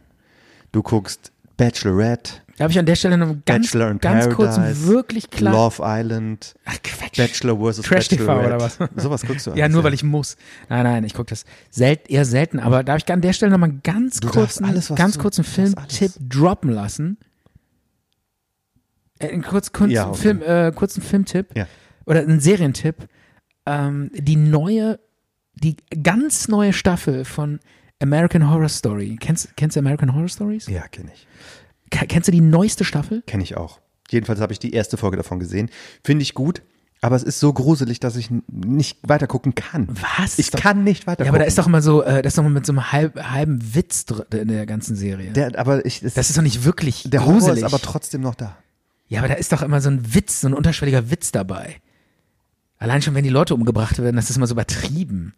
Du guckst Bachelorette, Da habe ich an der Stelle noch ganz, Bachelor in ganz kurz Paradise, wirklich klar. Love Island, Ach, Quatsch. Bachelor vs. Trash TV oder was? Sowas guckst du Ja, alles, nur weil ich muss. Nein, nein, ich gucke das sel eher selten. Aber darf ich an der Stelle nochmal ganz Du kurzen, alles, ganz du- kurzen Filmtipp droppen lassen? Äh, einen kurz, kurz, Ja, okay. Film, äh, kurzen Filmtipp Ja. oder einen Serientipp. Ähm, die neue, die ganz neue Staffel von American Horror Story. Kennst, kennst du American Horror Stories? Ja, kenne ich. Ke- Kennst du die neueste Staffel? Kenne ich auch. Jedenfalls habe ich die erste Folge davon gesehen. Finde ich gut, aber es ist so gruselig, dass ich nicht weitergucken kann. Was? Ich kann nicht weitergucken. Ja, aber da ist doch immer so, äh, das ist doch immer mit so einem halb, halben Witz in der ganzen Serie. der, aber ich, es, das ist doch nicht wirklich der Horror gruselig. ist aber trotzdem noch da. Ja, aber da ist doch immer so ein Witz, so ein unterschwelliger Witz dabei. Allein schon, wenn die Leute umgebracht werden, das ist immer so übertrieben.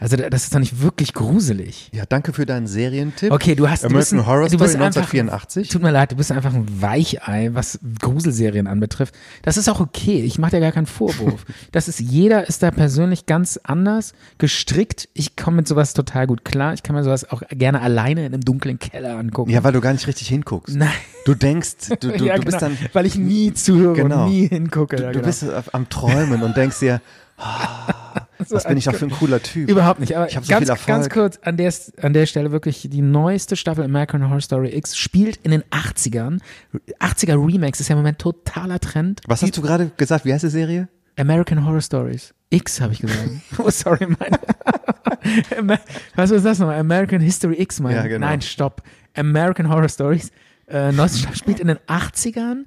Also da- das ist doch nicht wirklich gruselig. Ja, danke für deinen Serientipp. Okay, du hast du bist American ein, Horror du Story bist einfach, 1984. Tut mir leid, du bist einfach ein Weichei, was Gruselserien anbetrifft. Das ist auch okay. Ich mache dir gar keinen Vorwurf. Das ist jeder ist da persönlich ganz anders gestrickt. Ich komme mit sowas total gut klar. Ich kann mir sowas auch gerne alleine in einem dunklen Keller angucken. Ja, weil du gar nicht richtig hinguckst. Nein. Du denkst, du, du, ja, du bist genau, dann, weil ich nie zuhöre Genau. und nie hingucke. du, ja, du genau. bist auf- am Träumen und denkst dir, was bin ich doch für ein cooler Typ. Überhaupt nicht, aber Ich hab so ganz, viel Erfolg. ganz kurz an der, an der Stelle wirklich die neueste Staffel American Horror Story X spielt in den 80ern. 80er Remakes ist ja im Moment totaler Trend. Was hast du gerade gesagt? Wie heißt die Serie? American Horror Stories. X habe ich gesagt. oh, sorry, mein. Was ist das nochmal? American History X, mein. Ja, genau. Nein, stopp. American Horror Stories. Äh, neueste Staffel spielt in den 80ern.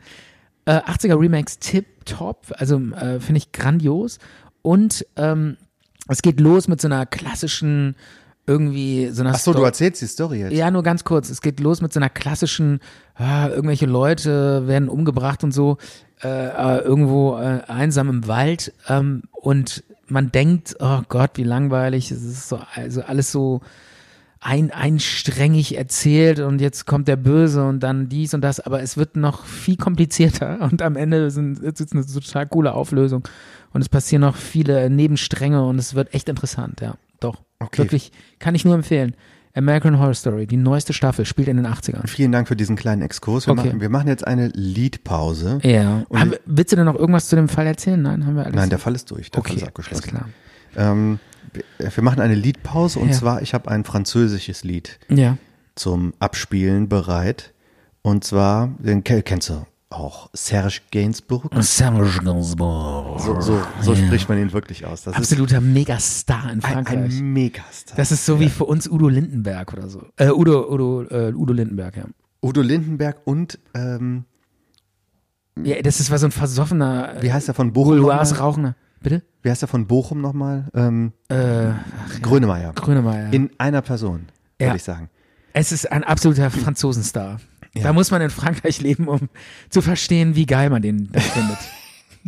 Äh, 80er Remakes tip top. Also äh, finde ich grandios. Und ähm, es geht los mit so einer klassischen irgendwie so einer Ach so, Sto- du erzählst die Story jetzt. ja, nur ganz kurz. Es geht los mit so einer klassischen, ah, irgendwelche Leute werden umgebracht und so, äh, äh, irgendwo äh, einsam im Wald. Ähm, und man denkt, oh Gott, wie langweilig. Es ist so, also alles so ein, einsträngig erzählt und jetzt kommt der Böse und dann dies und das, aber es wird noch viel komplizierter und am Ende sind, ist es eine total coole Auflösung und es passieren noch viele Nebenstränge und es wird echt interessant, ja, doch. Okay. Wirklich, kann ich nur empfehlen. American Horror Story, die neueste Staffel, spielt in den 80ern. Vielen Dank für diesen kleinen Exkurs. Wir, Okay. machen, wir machen jetzt eine Liedpause. Ja. Und- Haben, willst du denn noch irgendwas zu dem Fall erzählen? Nein, haben wir alles. Nein, der Fall ist durch. Der Fall okay, ist alles abgeschlossen. klar. Ähm, wir- machen eine Liedpause und Ja. zwar, ich habe ein französisches Lied Ja. zum Abspielen bereit. Und zwar, den ke- kennst du auch, Serge Gainsbourg. Serge Gainsbourg. So, so, so spricht man ihn wirklich aus. Das Absoluter Megastar in ist ein, Frankreich. ein Megastar. das ist so wie für uns Udo Lindenberg oder so. Äh, Udo, Udo, äh, Udo Lindenberg, ja. Udo Lindenberg und, ähm, Ja, das ist war so ein versoffener, wie heißt er von Bochum Gouloirs nochmal? rauchender. Bitte? Wie heißt er von Bochum nochmal? Ähm, Äh, Grönemeyer. Grönemeyer. In einer Person, würde Ja. ich sagen. Es ist ein absoluter Franzosenstar. Ja. Da muss man in Frankreich leben, um zu verstehen, wie geil man den da findet.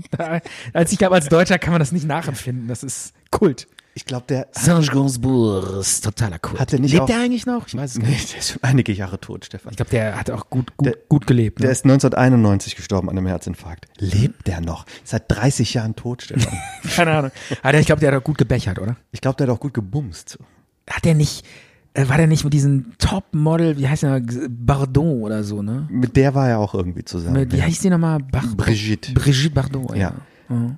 da, als ich glaube, als Deutscher kann man das nicht nachempfinden. Das ist Kult. Ich glaube, der Serge Gainsbourg ist totaler Kult. Hat der nicht Lebt der eigentlich noch? Ich weiß es Nee, nicht. der ist schon einige Jahre tot, Stefan. Ich glaube, der hat auch gut, gut, Der- gut gelebt. Der Ne? ist 1991 gestorben an einem Herzinfarkt. Lebt der noch? Seit 30 Jahren tot, Stefan. Keine Ahnung. Aber ich glaube, der hat auch gut gebechert, oder? Ich glaube, der hat auch gut gebumst. Hat der nicht, war der nicht mit diesem Top-Model, wie heißt der, Bardot oder so, ne? Mit der war er auch irgendwie zusammen. Mit, wie heißt die nochmal? Bach Brigitte. Brigitte Bardot, ja. Ja.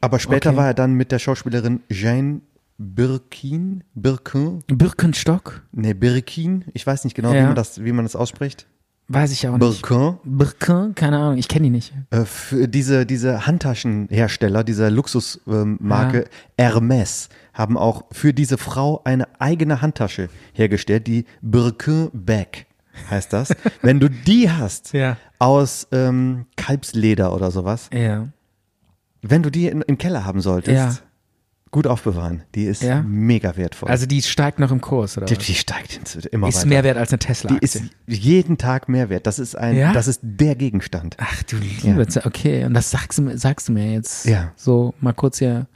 Aber später Okay. war er dann mit der Schauspielerin Jane Birkin, Birkin, Birkenstock? ne, Birkin, ich weiß nicht genau, wie, Ja. man das, wie man das ausspricht. Weiß ich auch nicht. Birkin, Birkin? Keine Ahnung, ich kenne die nicht. äh, für diese, diese Handtaschenhersteller, dieser Luxusmarke Hermes, haben auch für diese Frau eine eigene Handtasche hergestellt, die Birkin Bag heißt das. Wenn du die hast, Ja. aus ähm, Kalbsleder oder sowas, Ja. wenn du die in, im Keller haben solltest, Ja. gut aufbewahren. Die ist Ja? mega wertvoll. Also die steigt noch im Kurs, oder? die, was? die steigt immer ist weiter. mehr wert als eine die ist jeden Tag mehr wert. Das ist ein, Ja? das ist der Gegenstand. Ach du liebe Zeit. Okay, und das sagst du, mir- sagst du mir jetzt Ja. so mal kurz hier.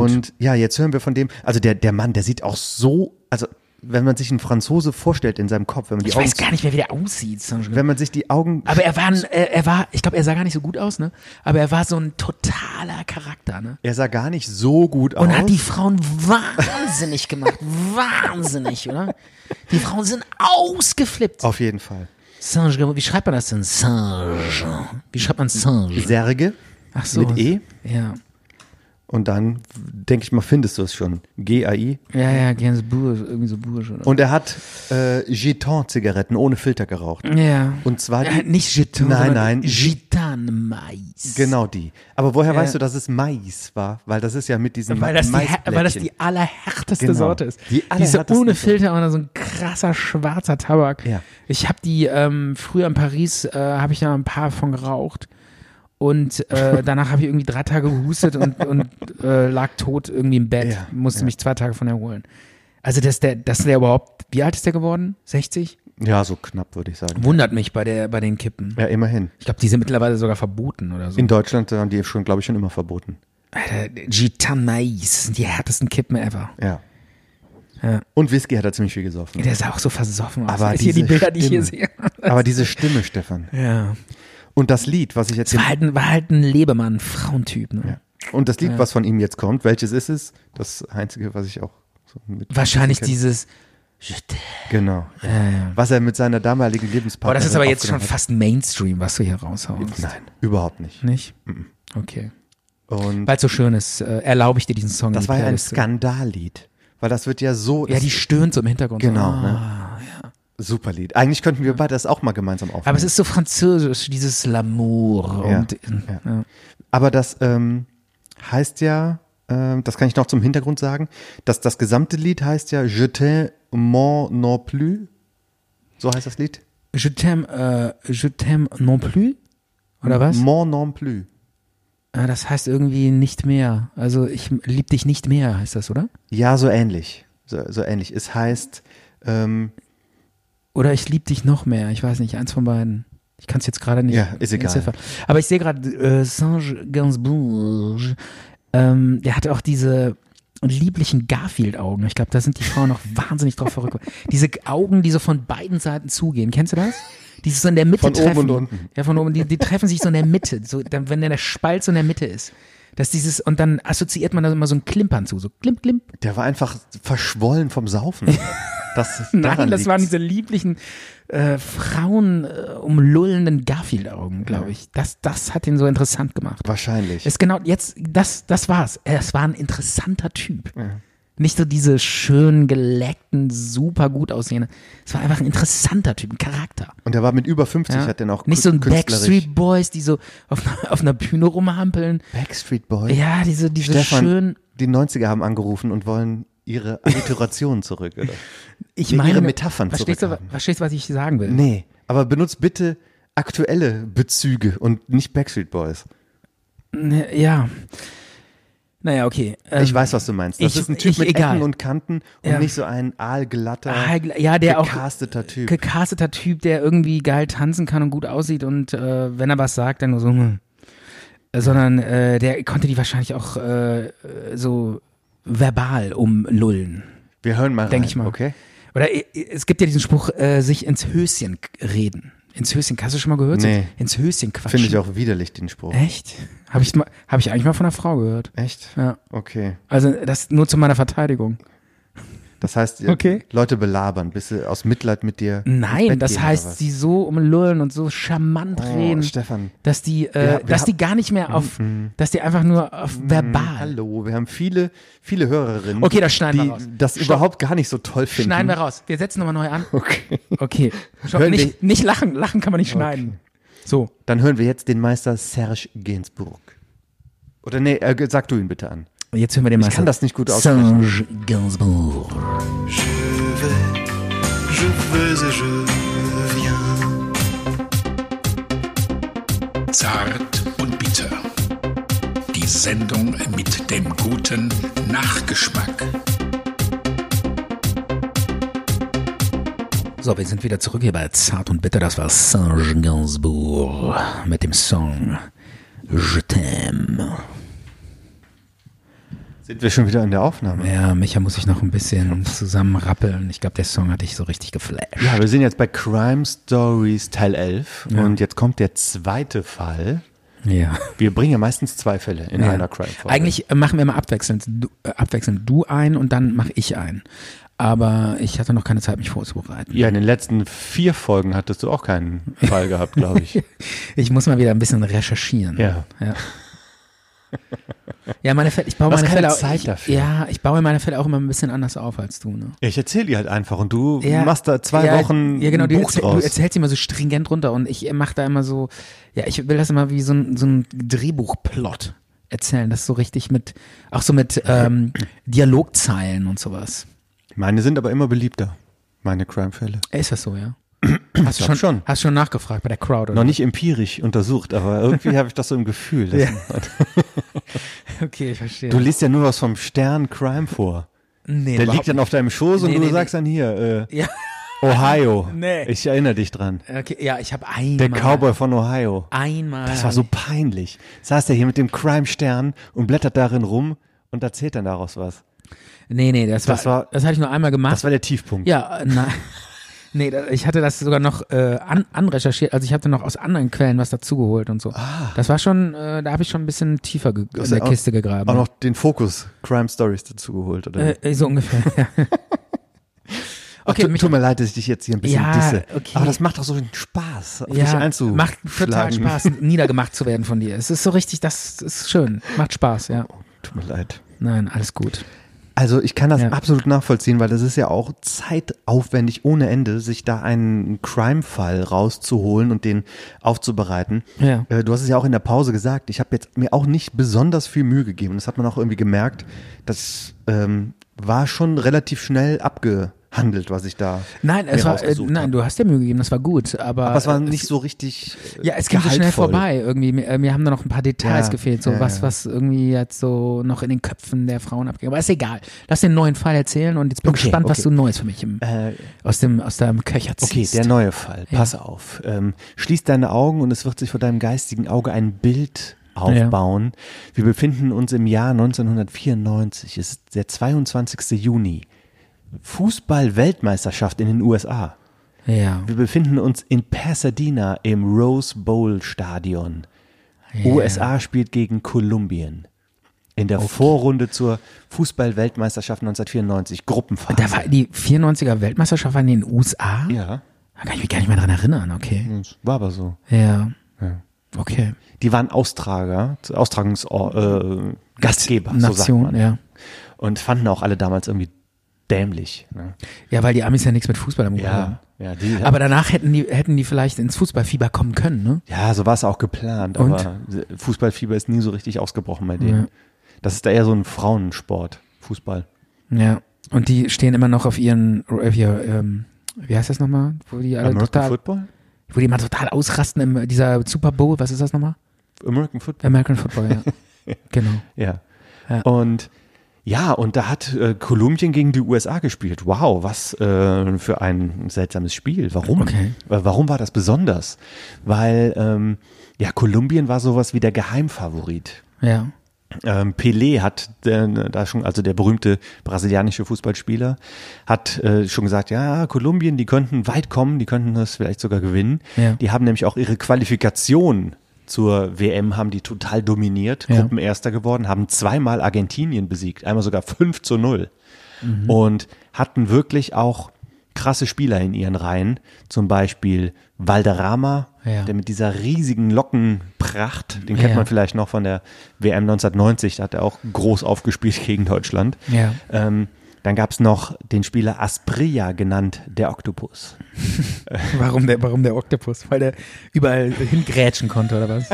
Und ja, jetzt hören wir von dem, also der, der Mann, der sieht auch so, also wenn man sich einen Franzose vorstellt in seinem Kopf, wenn man die Ich Augen, weiß gar nicht mehr, wie der aussieht. Wenn man sich die Augen, Aber er war, ein, er, er war, ich glaube, er sah gar nicht so gut aus, ne? Aber er war so ein totaler Charakter, ne? er sah gar nicht so gut Und aus. hat die Frauen wahnsinnig gemacht. wahnsinnig, oder? Die Frauen sind ausgeflippt. Auf jeden Fall. Sanj, wie schreibt man das denn? Sanj. Wie schreibt man Sanj? Särge Ach so. mit E Ja. Und dann denke ich mal, findest du es schon. G-A-I. Ja, ja, gerne so Bursch, irgendwie so Bursch, oder? Und er hat äh, Giton-Zigaretten ohne Filter geraucht. ja. Und zwar Ja, die, nicht Gitan, Nein, nein. Gitan-Mais. Genau die. Aber woher Ja. weißt du, dass es Mais war? Weil das ist ja mit diesen Weil das, die, Maisplättchen. weil das die allerhärteste Genau. Sorte ist. Die Diese allerhärtesten ohne. Filter und so ein krasser schwarzer Tabak. Ja. Ich habe die ähm, früher in Paris, äh, habe ich da ein paar von geraucht. Und äh, danach habe ich irgendwie drei Tage gehustet und, und äh, lag tot irgendwie im Bett. Ja, Musste ja. mich zwei Tage von erholen. Also, dass der, dass der überhaupt, wie alt ist der geworden? 60? Ja, so knapp würde ich sagen. Wundert mich bei der, bei den Kippen. Ja, immerhin. Ich glaube, die sind mittlerweile sogar verboten oder so. In Deutschland waren die schon, glaube ich, schon immer verboten. Alter, Gitan Mais, das sind die härtesten Kippen ever. Ja. Ja. Und Whisky hat er ziemlich viel gesoffen. Der sah auch so versoffen aus. Aber Ist hier die diese Bilder, die ich hier sehe. Aber diese Stimme, Stefan. Ja. Und das Lied, was ich jetzt war halt ein, war halt ein Lebemann, Frauentyp. Ne? Ja. Und das Lied, was von ihm jetzt kommt, welches ist es? Das einzige, was ich auch so mit Wahrscheinlich dieses. Genau. Was er mit seiner damaligen Lebenspartnerin Aber das ist aber jetzt schon aufgenommen fast Mainstream, was du hier raushaust. hat. Nein, überhaupt nicht. Nicht? Okay. Und Weil es so schön ist, äh, erlaube ich dir diesen Song. das war ja ein Skandallied. Weil das wird ja so. Ja, die stöhnt so im Hintergrund. Genau, Ah, ne? Super Lied. Eigentlich könnten wir beide das auch mal gemeinsam aufnehmen. Aber es ist so französisch, dieses L'amour. Ja, Und, ja. ja. Aber das ähm, heißt ja, ähm, das kann ich noch zum Hintergrund sagen, dass das gesamte Lied heißt ja Je t'aime mon non plus. So heißt das Lied? Je t'aime, äh, je t'aime non plus? Oder was? Mon non plus. Ah, das heißt irgendwie nicht mehr. Also ich lieb dich nicht mehr, heißt das, oder? Ja, so ähnlich. So, so ähnlich. Es heißt, ähm, Oder ich lieb dich noch mehr. Ich weiß nicht, eins von beiden. Ich kann es jetzt gerade nicht. Ja, ist egal. entziffern. Aber ich sehe gerade äh, Serge Gainsbourg. Ähm, der hat auch diese lieblichen Garfield-Augen. Ich glaube, da sind die Frauen noch wahnsinnig drauf verrückt. Diese Augen, die so von beiden Seiten zugehen. Kennst du das? Die so in der Mitte Von oben treffen. und unten. Ja, von oben. Die, die treffen sich so in der Mitte. So, dann, wenn der Spalt so in der Mitte ist. Dass dieses, und dann assoziiert man da immer so ein Klimpern zu. So klimp, klimp. der war einfach verschwollen vom Saufen. Das, Nein, das waren diese lieblichen äh, Frauen äh, umlullenden Garfield-Augen, glaube ich. Das, das hat ihn so interessant gemacht. Wahrscheinlich. Ist genau, jetzt, das, das war's. Es war ein interessanter Typ. Nicht so diese schön geleckten, super gut aussehenden. Es war einfach ein interessanter Typ, ein Charakter. Und er war mit über 50, Ja. hat er noch Nicht so ein Backstreet Boys, die so auf, einer- auf einer Bühne rumhampeln. Backstreet Boy. Ja, diese, diese Stefan, schön. die 90er haben angerufen und wollen ihre Alliteration zurück, oder? Ich ihre meine, Metaphern verstehst du, zurückhaben. verstehst du, was ich sagen will? Nee, aber benutzt bitte aktuelle Bezüge und nicht Backstreet Boys. Ne, Ja. Naja, okay. Ähm, Ich weiß, was du meinst. Das ich- ist ein Typ ich- mit egal. Ecken und Kanten und Ja. nicht so ein aalglatter, Ah, ja, der auch gecasteter Typ. gecasteter Typ, der irgendwie geil tanzen kann und gut aussieht und äh, wenn er was sagt, dann nur so, hm. Äh, sondern äh, der konnte die wahrscheinlich auch äh, äh, so verbal umlullen, Wir hören mal denke ich mal. okay? Oder äh, es gibt ja diesen Spruch, äh, sich ins Höschen reden. Ins Höschen, hast du schon mal gehört? Nee. Ins Höschen quatschen. Finde ich auch widerlich, den Spruch. Echt? Habe ich, mal- hab ich eigentlich mal von einer Frau gehört. Echt? Ja. Okay. Also das nur zu meiner Verteidigung. Das heißt, Okay. Leute belabern, bist du aus Mitleid mit dir Nein, das gehen heißt, sie so umlullen und so charmant Oh, reden. Stefan. dass die, äh, Wir- wir dass die gar nicht mehr auf, dass die einfach nur auf verbal. Hallo, wir haben viele, viele Hörerinnen, Okay, das schneiden die wir raus. das Stopp. überhaupt gar nicht so toll finden. Schneiden wir raus. Wir setzen nochmal neu an. Okay. Okay. Stopp, nicht, nicht lachen. Lachen kann man nicht schneiden. So. Dann hören wir jetzt den Meister Serge Gainsbourg. Oder nee, äh, sag du ihn bitte an. Jetzt hören wir den Ich Meister. kann das nicht gut aussprechen. Serge Gainsbourg. Je vais, je veux et je viens. Zart und bitter. Die Sendung mit dem guten Nachgeschmack. So, wir sind wieder zurück hier bei Zart und Bitter. Das war Serge Gainsbourg mit dem Song Je t'aime. Sind wir schon wieder in der Aufnahme? Ja, Micha muss ich noch ein bisschen zusammenrappeln. Ich glaube, der Song hat dich so richtig geflasht. Ja, wir sind jetzt bei Crime Stories Teil 11 Ja. und jetzt kommt der zweite Fall. Ja. Wir bringen ja meistens zwei Fälle in Ja. einer Crime-Folge. Eigentlich äh, machen wir immer abwechselnd du, äh, abwechselnd du ein und dann mache ich ein. Aber ich hatte noch keine Zeit, mich vorzubereiten. Ja, in den letzten vier Folgen hattest du auch keinen Fall gehabt, glaube ich. Ich muss mal wieder ein bisschen recherchieren. Ja. Ja, ja meine Fälle, ich baue Du meine Fälle auch, Zeit ich, dafür. Ja, ich baue meine Fälle auch immer ein bisschen anders auf als du. Ne? Ich erzähle die halt einfach und du Ja, machst da zwei ja, Wochen ja, genau, ein du, Buch du draus. erzählst immer so stringent runter und ich mache da immer so, ja, ich will das immer wie so ein, so ein Drehbuchplot erzählen, das so richtig mit, auch so mit ähm, Dialogzeilen und sowas. Meine sind aber immer beliebter, meine Crime-Fälle. Ist das so, ja? Hast du schon, schon. Hast schon nachgefragt bei der Crowd? Oder? Noch nicht empirisch untersucht, aber irgendwie habe ich das so im Gefühl. dass- Okay, ich verstehe. Du liest ja nur was vom Stern Crime vor. nee, Der liegt dann auf deinem Schoß und Nee, du nee, sagst dann hier, äh, Ja. Ohio. Nee. Ich erinnere dich dran. Okay, ja, ich habe einmal. Der Cowboy von Ohio. Einmal. Das war so peinlich. Saß der hier mit dem Crime-Stern und blättert darin rum und erzählt dann daraus was. Nee, nee, das, Das war, war- das hatte ich nur einmal gemacht. Das war der Tiefpunkt. ja, äh, nein. Nee, ich hatte das sogar noch äh, an, anrecherchiert. Also ich dann noch aus anderen Quellen was dazugeholt und so. Das war schon, äh, da habe ich schon ein bisschen tiefer in der auch- Kiste gegraben. Auch noch den Fokus Crime Stories dazu geholt, oder? äh, so ungefähr. Ja. Ach, okay, mich- tut mir leid, dass ich dich jetzt hier ein bisschen Ja, disse. okay. Aber das macht doch so einen Spaß, auf dich Ja, einzuschlagen. macht total Spaß, niedergemacht zu werden von dir. Es ist so richtig, das ist schön. Macht Spaß, ja. Tut mir leid. Nein, alles gut. Also ich kann das Ja. absolut nachvollziehen, weil das ist ja auch zeitaufwendig ohne Ende, sich da einen Crime-Fall rauszuholen und den aufzubereiten. Ja. Äh, Du hast es ja auch in der Pause gesagt, ich habe jetzt mir auch nicht besonders viel Mühe gegeben. Das hat man auch irgendwie gemerkt. Das ähm, war schon relativ schnell abgehandelt, was ich da Nein, es war, äh, nein, hab. du hast dir Mühe gegeben, das war gut, aber. Aber es war nicht so richtig äh, Ja, es ging so schnell vorbei irgendwie. Mir, äh, mir haben da noch ein paar Details Ja, gefehlt, so ja, was, ja. was irgendwie jetzt so noch in den Köpfen der Frauen abging. Aber ist egal. Lass den neuen Fall erzählen und jetzt bin ich Okay, gespannt, was okay. du Neues für mich im, Äh, aus, dem, aus deinem Köcher Okay, ziehst. der neue Fall. Pass auf. Ähm, schließ deine Augen und es wird sich vor deinem geistigen Auge ein Bild aufbauen. Wir befinden uns im Jahr 1994. Es ist der 22. Juni. Fußball-Weltmeisterschaft in den USA. Ja. Wir befinden uns in Pasadena im Rose Bowl Stadion. USA spielt gegen Kolumbien. In der Vorrunde zur Fußball-Weltmeisterschaft 1994, Gruppenphase. Da war die 94er Weltmeisterschaft war in den USA? ja, Da kann ich mich gar nicht mehr dran erinnern, okay. das war aber so. Ja. Okay. Die waren Austrager, Austragungs äh, Gastgeber, so sagt Nation, man. ja. Und fanden auch alle damals irgendwie dämlich. Ne? Ja, weil die Amis ja nichts mit Fußball am Hut haben. ja, die, Aber danach hätten die, hätten die vielleicht ins Fußballfieber kommen können, ne? ja, so war es auch geplant, Und? aber Fußballfieber ist nie so richtig ausgebrochen bei denen. Das ist da eher so ein Frauensport, Fußball. Ja. Und die stehen immer noch auf ihren, äh, hier, ähm, wie heißt das nochmal? Wo die alle American total, Football? wo die mal total ausrasten im, dieser Super Bowl, was ist das nochmal? American Football, American Football, ja. genau. ja. Ja. Und ja, und da hat äh, Kolumbien gegen die USA gespielt. Wow, was äh, für ein seltsames Spiel. Warum? Okay. Warum war das besonders? Weil ähm, ja, Kolumbien war sowas wie der Geheimfavorit. Ja. Ähm, Pelé hat äh, da schon, also der berühmte brasilianische Fußballspieler, hat äh, schon gesagt, ja, Kolumbien, die könnten weit kommen, die könnten das vielleicht sogar gewinnen. Ja. Die haben nämlich auch ihre Qualifikation zur WM haben die total dominiert, Ja. Gruppenerster geworden, haben zweimal Argentinien besiegt, einmal sogar 5 zu 0 Mhm. und hatten wirklich auch krasse Spieler in ihren Reihen, zum Beispiel Valderrama, Ja. der mit dieser riesigen Lockenpracht, den kennt Ja. man vielleicht noch von der WM 1990, da hat er auch groß aufgespielt gegen Deutschland. Ja. Ähm, dann gab es noch den Spieler Asprilla genannt, der Oktopus. Warum der, warum der Oktopus? Weil der überall hingrätschen konnte, oder was?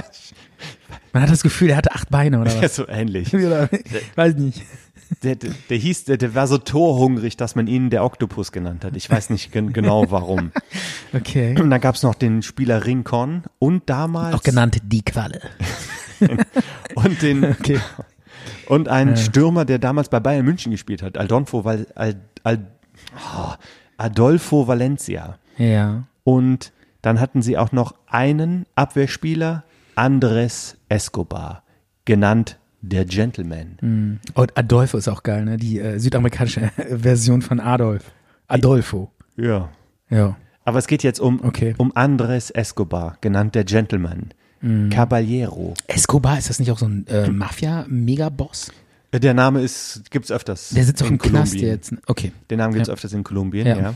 Man hat das Gefühl, der hatte acht Beine, oder Ja, was? so ähnlich. Weiß nicht. Der, der, der hieß, der, der war so torhungrig, dass man ihn der Oktopus genannt hat. Ich weiß nicht gen genau warum. Okay. Und dann gab es noch den Spieler Rincon und damals Auch genannt die Qualle. und den Okay. Und einen Stürmer, der damals bei Bayern München gespielt hat, Adolfo Val, Al, Al, oh, Adolfo Valencia. Ja. Und dann hatten sie auch noch einen Abwehrspieler, Andres Escobar, genannt der Gentleman. Und Adolfo ist auch geil, ne? Die äh, südamerikanische Version von Adolf. Adolfo. Ja. Ja. Aber es geht jetzt um, Okay. um Andres Escobar, genannt der Gentleman. Caballero. Escobar, ist das nicht auch so ein äh, Mafia-Megaboss? Äh, Der Name ist, gibt's öfters. Der sitzt in im Knast Kolumbien. jetzt. Okay. Den Namen gibt's Ja. öfters in Kolumbien, Ja. ja.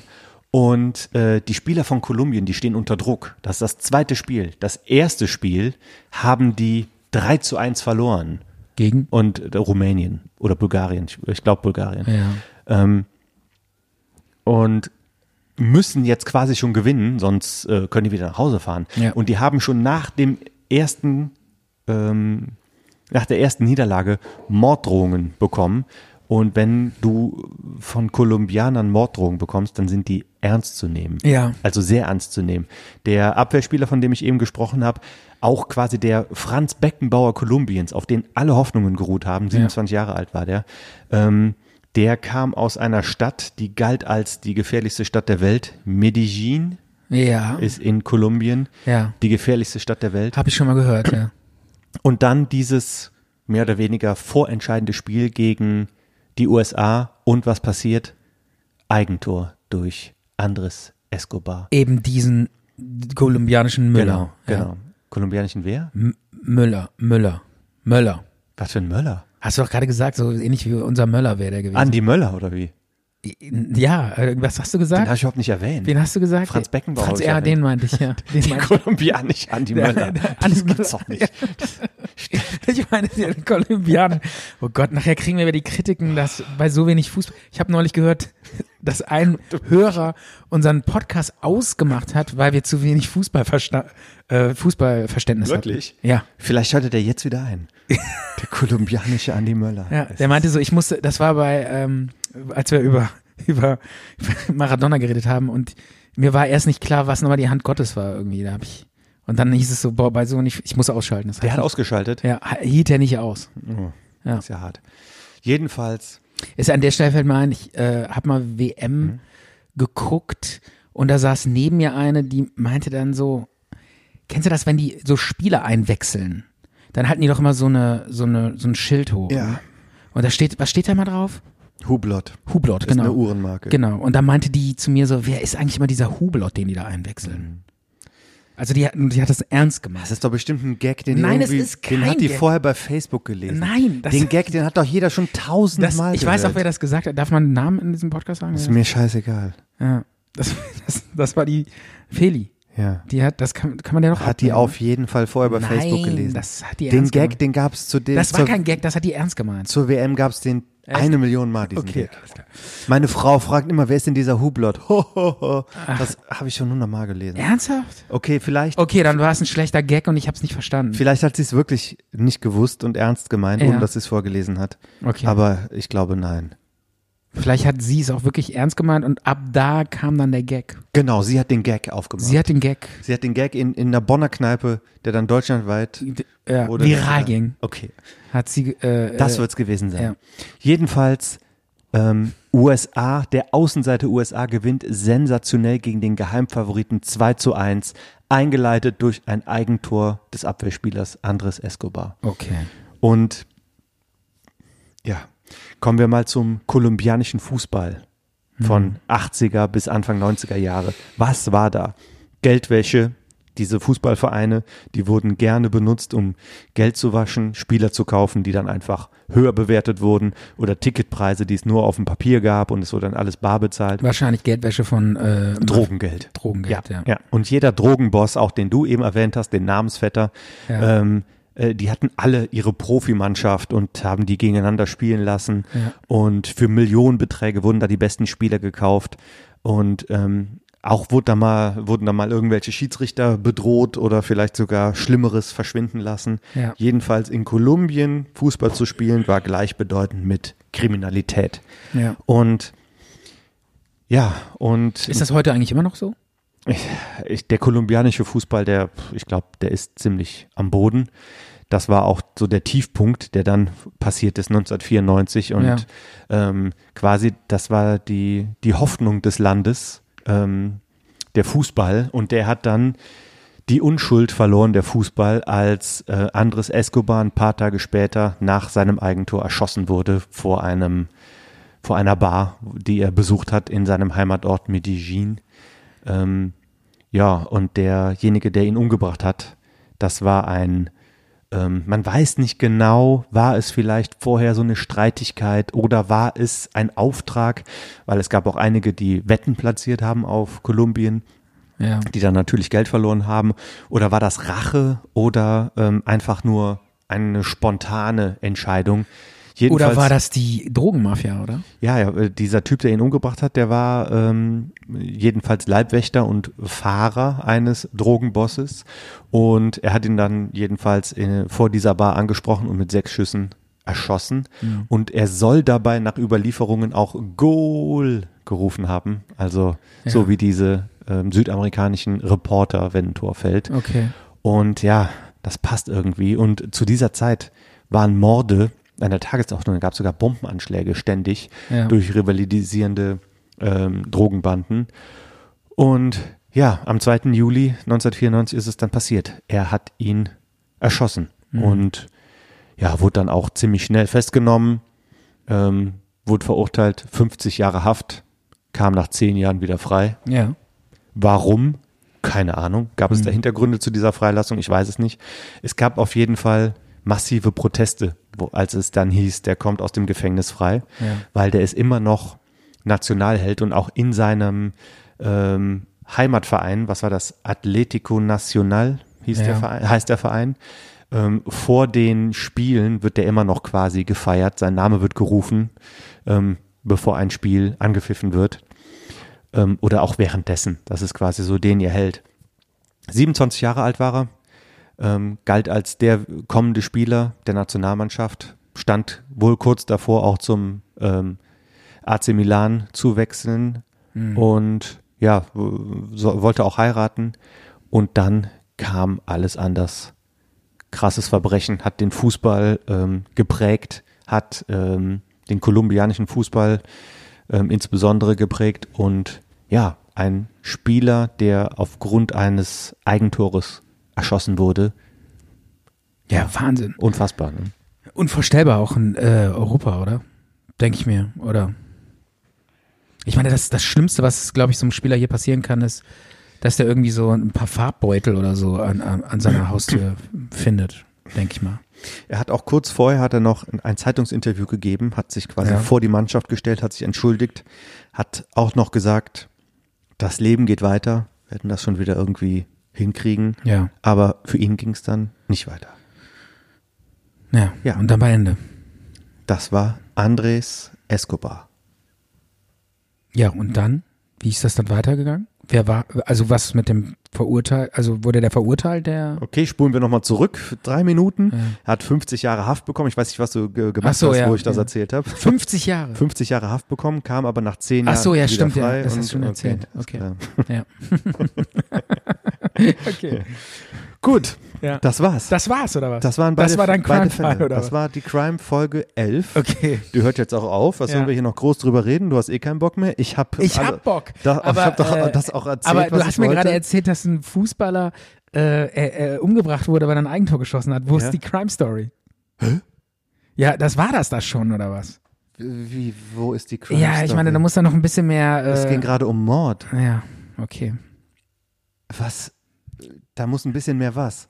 Und äh, die Spieler von Kolumbien, die stehen unter Druck. Das ist das zweite Spiel. Das erste Spiel haben die 3 zu 1 verloren. Gegen? Und äh, Rumänien oder Bulgarien, ich, ich glaube Bulgarien. Ja. Ähm, und müssen jetzt quasi schon gewinnen, sonst äh, können die wieder nach Hause fahren. Ja. Und die haben schon nach dem ersten, ähm, nach der ersten Niederlage Morddrohungen bekommen. Und wenn du von Kolumbianern Morddrohungen bekommst, dann sind die ernst zu nehmen. Ja. Also sehr ernst zu nehmen. Der Abwehrspieler, von dem ich eben gesprochen habe, auch quasi der Franz Beckenbauer Kolumbiens, auf den alle Hoffnungen geruht haben, 27 Jahre alt war der, ähm, Der kam aus einer Stadt, die galt als die gefährlichste Stadt der Welt. Medellin Ja. ist in Kolumbien Ja. die gefährlichste Stadt der Welt. Habe ich schon mal gehört, ja. Und dann dieses mehr oder weniger vorentscheidende Spiel gegen die USA. Und was passiert? Eigentor durch Andres Escobar. Eben diesen kolumbianischen Müller. Genau, Ja. genau. Kolumbianischen wer? M Müller, Müller, Möller. Was für ein Möller? Hast du doch gerade gesagt, so ähnlich wie unser Möller wäre der gewesen. Andi Möller oder wie? Ja, äh, was hast du Den gesagt? habe ich überhaupt nicht erwähnt. Wen hast du gesagt? Franz Beckenbauer Franz, ja, den meinte ich, ja. Den meinte ich. Kolumbianisch Andi Möller. Das gibt's doch nicht. Ich meine, der Kolumbianer. Oh Gott, nachher kriegen wir wieder die Kritiken, dass bei so wenig Fußball. Ich habe neulich gehört, dass ein Hörer unseren Podcast ausgemacht hat, weil wir zu wenig Fußballversta äh, Fußballverständnis Wirklich? hatten. Ja. Vielleicht schaltet er jetzt wieder ein. Der kolumbianische Andi Möller. Ja, der meinte so, ich musste, das war bei, ähm, als wir über, über Maradona geredet haben und mir war erst nicht klar, was nochmal die Hand Gottes war irgendwie. Da hab ich, und dann hieß es so, boah, bei so nicht, ich muss ausschalten. Das Der hat ausgeschaltet. ja, hielt er nicht aus. Ja. Ist ja hart. Jedenfalls, Ist an der Stelle fällt mir ein, ich äh, habe mal WM Mhm. geguckt und da saß neben mir eine, die meinte dann so, kennst du das, wenn die so Spieler einwechseln? Dann halten die doch immer so eine, so eine, so ein Schild hoch. Ja. Und da steht, was steht da mal drauf? Hublot. Hublot, Ist genau. eine Uhrenmarke. Genau. Und da meinte die zu mir so, wer ist eigentlich immer dieser Hublot, den die da Mhm. einwechseln? Also die, hat- die hat das ernst gemacht. Das ist doch bestimmt ein Gag, den Nein, die es ist den kein hat die Gag. vorher bei Facebook gelesen. Nein, das- den Gag, den hat doch jeder schon Das, tausendmal ich weiß auch, wer das gesagt hat. Darf man einen Namen in diesem Podcast sagen? Ist mir scheißegal. Ja. Das, das, das war die Feli. Ja. Die hat, das kann, kann man ja doch Hat die abnehmen. auf jeden Fall vorher bei Nein, Facebook gelesen. das hat die den ernst Gag, gemeint. den gab's zu dem. Das war zur, kein Gag, das hat die ernst gemeint. zur WM gab's den eine Million Mal diesen Okay, Gag. alles klar. Meine Frau fragt immer, wer ist denn dieser Hublot? Ho, ho, ho. Das habe ich schon hundertmal gelesen. Ernsthaft? Okay, vielleicht, Okay, dann war es ein schlechter Gag und ich habe es nicht verstanden. vielleicht hat sie es wirklich nicht gewusst und ernst gemeint, Ja. ohne dass sie es vorgelesen hat. Okay. Aber ich glaube, nein. Vielleicht hat sie es auch wirklich ernst gemeint und ab da kam dann der Gag. Genau, sie hat den Gag aufgemacht. Sie hat den Gag Sie hat den Gag in, in einer Bonner Kneipe, der dann deutschlandweit äh, oder viral ging. Okay, Hat sie. Äh, das äh, wird's gewesen sein. ja. Jedenfalls ähm, USA, der Außenseite USA gewinnt sensationell gegen den Geheimfavoriten 2 zu 1, eingeleitet durch ein Eigentor des Abwehrspielers Andres Escobar. Okay. Und ja, kommen wir mal zum kolumbianischen Fußball von 80er bis Anfang 90er Jahre. Was war da? Geldwäsche, diese Fußballvereine, die wurden gerne benutzt, um Geld zu waschen, Spieler zu kaufen, die dann einfach höher bewertet wurden oder Ticketpreise, die es nur auf dem Papier gab und es wurde dann alles bar bezahlt. Wahrscheinlich Geldwäsche von äh, Drogengeld. Drogengeld, ja. ja. Und jeder Drogenboss, auch den du eben erwähnt hast, den Namensvetter, Ja. ähm, äh, die hatten alle ihre Profimannschaft und haben die gegeneinander spielen lassen. Ja. Und für Millionenbeträge wurden da die besten Spieler gekauft. Und ähm, auch wurde da mal, wurden da mal irgendwelche Schiedsrichter bedroht oder vielleicht sogar Schlimmeres verschwinden lassen. Ja. Jedenfalls in Kolumbien Fußball zu spielen war gleichbedeutend mit Kriminalität. Ja. Und ja, und Ist das heute eigentlich immer noch so? ich, der kolumbianische Fußball, der, ich glaube, der ist ziemlich am Boden. Das war auch so der Tiefpunkt, der dann passiert ist 1994 und Ja. ähm, quasi, das war die, die Hoffnung des Landes, ähm, der Fußball und der hat dann die Unschuld verloren, der Fußball, als äh, Andres Escobar ein paar Tage später nach seinem Eigentor erschossen wurde vor einem, vor einer Bar, die er besucht hat in seinem Heimatort Medellin. Ähm, ja, und derjenige, der ihn umgebracht hat, das war ein, ähm, man weiß nicht genau, war es vielleicht vorher so eine Streitigkeit oder war es ein Auftrag, weil es gab auch einige, die Wetten platziert haben auf Kolumbien, Ja. die dann natürlich Geld verloren haben, oder war das Rache oder ähm, einfach nur eine spontane Entscheidung? Jedenfalls, Oder war das die Drogenmafia, oder? ja, ja, äh, dieser Typ, der ihn umgebracht hat, der war ähm, jedenfalls Leibwächter und Fahrer eines Drogenbosses. Und er hat ihn dann jedenfalls äh, vor dieser Bar angesprochen und mit sechs Schüssen erschossen. Und er soll dabei nach Überlieferungen auch Goal gerufen haben. Also so Ja. wie diese ähm, südamerikanischen Reporter, wenn ein Tor fällt. Okay. Und ja, das passt irgendwie. Und zu dieser Zeit waren Morde an der Tagesordnung. Gab es sogar Bombenanschläge ständig Ja. durch rivalisierende ähm, Drogenbanden. Und ja, am 2. Juli 1994 ist es dann passiert. Er hat ihn erschossen und ja, wurde dann auch ziemlich schnell festgenommen, ähm, wurde verurteilt, 50 Jahre Haft, kam nach 10 Jahren wieder frei. Ja. Warum? Keine Ahnung. Gab es da Hintergründe zu dieser Freilassung? Ich weiß es nicht. Es gab auf jeden Fall massive Proteste, wo, als es dann hieß, der kommt aus dem Gefängnis frei, Ja. weil der ist immer noch Nationalheld und auch in seinem ähm, Heimatverein, was war das? Atletico Nacional hieß Ja. der Verein, heißt der Verein. Ähm, vor den Spielen wird der immer noch quasi gefeiert. Sein Name wird gerufen, ähm, bevor ein Spiel angepfiffen wird ähm, oder auch währenddessen. Das ist quasi so den ihr Held. 27 Jahre alt war er, ähm, galt als der kommende Spieler der Nationalmannschaft, stand wohl kurz davor auch zum ähm, AC Milan zu wechseln. Und ja, so, wollte auch heiraten. Und dann kam alles anders. Krasses Verbrechen hat den Fußball ähm, geprägt, hat ähm, den kolumbianischen Fußball ähm, insbesondere geprägt. Und ja, ein Spieler, der aufgrund eines Eigentores erschossen wurde. Ja, Wahnsinn. Unfassbar. Ne? Unvorstellbar auch in äh, Europa, oder? Denke ich mir, oder? Ich meine, das, das Schlimmste, was, glaube ich, so einem Spieler hier passieren kann, ist, dass der irgendwie so ein paar Farbbeutel oder so an, an, an seiner Haustür findet, denke ich mal. Er hat auch kurz vorher hat er noch ein Zeitungsinterview gegeben, hat sich quasi Ja. vor die Mannschaft gestellt, hat sich entschuldigt, hat auch noch gesagt, das Leben geht weiter, wir werden das schon wieder irgendwie hinkriegen. Ja. Aber für ihn ging es dann nicht weiter. Ja, Ja. und dann bei Ende. Das war Andres Escobar. Ja, und dann? Wie ist das dann weitergegangen? Wer war, also was mit dem Verurteil, also wurde der verurteilt, der? Okay, spulen wir nochmal zurück drei Minuten. Er hat 50 Jahre Haft bekommen. Ich weiß nicht, was du ge gemacht Ach so, hast, ja, wo ich das ja. erzählt habe. 50 Jahre. 50 Jahre Haft bekommen, kam aber nach 10 Ach Jahren so, ja, stimmt, ja. frei. Das und- hast du schon erzählt. Okay. klar. Ja. okay. Gut, Ja. das war's. Das war's, oder was? Das waren beide, Das war dein Crime-Fall, Fälle. oder Das was? war die Crime-Folge 11. Okay. Die hört jetzt auch auf. Was Ja. sollen wir hier noch groß drüber reden? Du hast eh keinen Bock mehr. Ich hab Ich alle- hab Bock. Da, aber, ich hab doch äh, das auch erzählt, aber du hast mir wollte. gerade erzählt, dass ein Fußballer äh, äh, äh, umgebracht wurde, weil er ein Eigentor geschossen hat. Wo Ja. ist die Crime Story? Hä? Ja, das war das da schon, oder was? Wie, wo ist die Crime ja, ich meine, da muss da noch ein bisschen mehr. Äh, Es ging gerade um Mord. Ja, okay. Was? Da muss ein bisschen mehr was.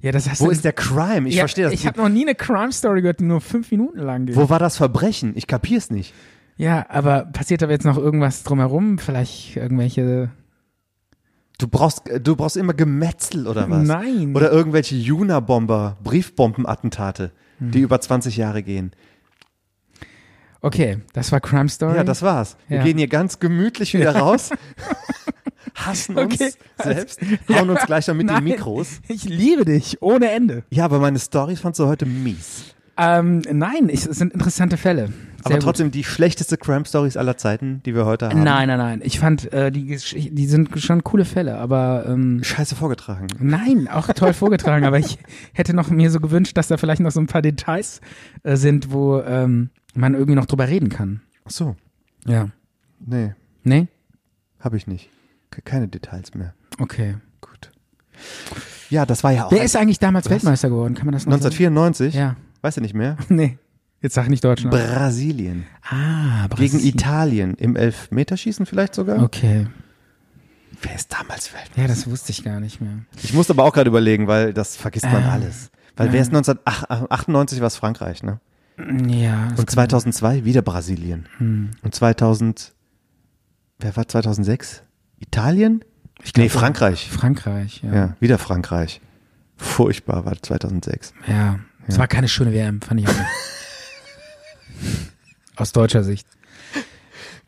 Ja, das hast Wo ist der Crime? Ich ja, verstehe das Ich habe noch nie eine Crime Story gehört, die nur fünf Minuten lang geht. Wo war das Verbrechen? Ich kapier's nicht. Ja, aber passiert da jetzt noch irgendwas drumherum? Vielleicht irgendwelche. Du brauchst, du brauchst immer Gemetzel oder was? Nein. Oder irgendwelche Juna-Bomber, Briefbombenattentate, die Hm. über 20 Jahre gehen. Okay, das war Crime Story. Ja, das war's. Wir Ja. gehen hier ganz gemütlich wieder raus, hassen uns Okay. selbst, hauen uns gleich dann mit den Nein, Mikros. Ich liebe dich, ohne Ende. Ja, aber meine Storys fandst du heute mies. Ähm, nein, ich, es sind interessante Fälle. Sehr aber gut. trotzdem die schlechteste Crime-Stories aller Zeiten, die wir heute haben. Nein, nein, nein. Ich fand, äh, die, die sind schon coole Fälle, aber ähm, Scheiße vorgetragen. nein, auch toll vorgetragen. aber ich hätte noch mir so gewünscht, dass da vielleicht noch so ein paar Details äh, sind, wo ähm, man irgendwie noch drüber reden kann. Ach so, Ja. nee, Nee? habe ich nicht. Ke- Keine Details mehr. Okay. Gut. Ja, das war ja auch Wer ist eigentlich damals Weltmeister geworden? Kann man das noch 1994. sagen? Weißt du nicht mehr? Ja. Nee. Jetzt sag nicht Deutschland. Brasilien. ah, Gegen Brasilien. Italien. Im Elfmeterschießen vielleicht sogar? Okay. Wer ist damals Weltmeister? Ja, das wusste ich gar nicht mehr. Ich musste aber auch gerade überlegen, weil das vergisst man Ähm, alles. Weil wer ist 1998 war es Frankreich, ne? Ja. Und 2002 wieder Brasilien. Hm. Und 2000, wer war 2006? Italien? Ich nee, glaub, Frankreich. Frankreich, ja. Ja, wieder Frankreich. Furchtbar war 2006. Ja. Es war keine schöne WM, fand ich auch nicht. Aus deutscher Sicht.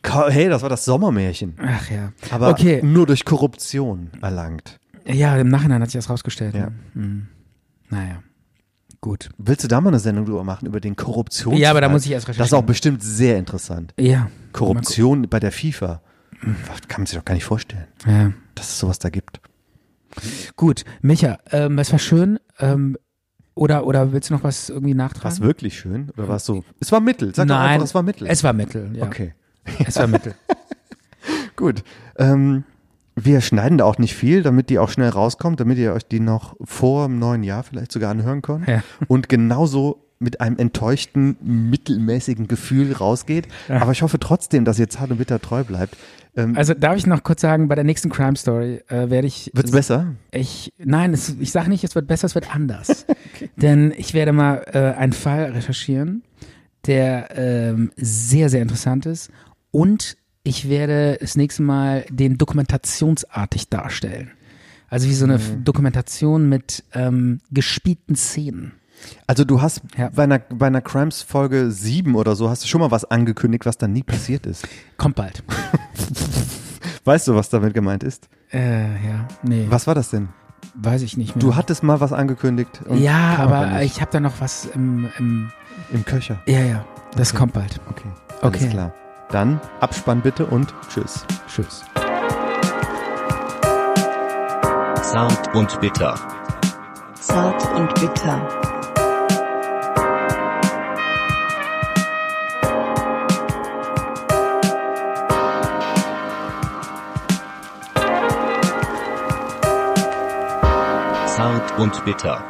Hey, das war das Sommermärchen. Ach ja. Aber okay. nur durch Korruption erlangt. Ja, im Nachhinein hat sich das rausgestellt. Ja. Ne? Hm. Naja. Gut. Willst du da mal eine Sendung drüber machen über den Korruptions? Ja, aber da muss ich erst Das ist recherchieren. auch bestimmt sehr interessant. Ja. Korruption bei der FIFA. Das kann man sich doch gar nicht vorstellen, Ja. dass es sowas da gibt. Gut. Micha, ähm, es war schön. Ähm, Oder, oder willst du noch was irgendwie War es nachtragen? wirklich schön oder war es so? Es war mittel. Sag doch Nein, einfach, es war mittel. Es war Mittel, ja. okay. Es war Mittel. Gut. Ähm, wir schneiden da auch nicht viel, damit die auch schnell rauskommt, damit ihr euch die noch vor dem neuen Jahr vielleicht sogar anhören könnt. Ja. Und genauso mit einem enttäuschten, mittelmäßigen Gefühl rausgeht. Aber ich hoffe trotzdem, dass ihr zart und bitter treu bleibt. Ähm, Also darf ich noch kurz sagen, bei der nächsten Crime Story äh, werde ich. wird's besser? Ich, nein, es, ich sage nicht, es wird besser, es wird anders. Denn ich werde mal äh, einen Fall recherchieren, der ähm, sehr, sehr interessant ist. Und ich werde das nächste Mal den dokumentationsartig darstellen. Also wie so eine Mhm. Dokumentation mit ähm, gespielten Szenen. Also du hast Ja. bei einer, bei einer Crimes Folge 7 oder so, hast du schon mal was angekündigt, was dann nie passiert ist. Kommt bald. Weißt du, was damit gemeint ist? Äh, ja, nee, Was war das denn? weiß ich nicht mehr. Du hattest mal was angekündigt. und ja, aber nicht. ich habe da noch was im, im Im Köcher. ja, ja, das Okay. kommt bald. Okay. Alles Okay. klar. Dann Abspann bitte und tschüss. Tschüss. Zart und bitter. Zart und bitter. Zart und bitter.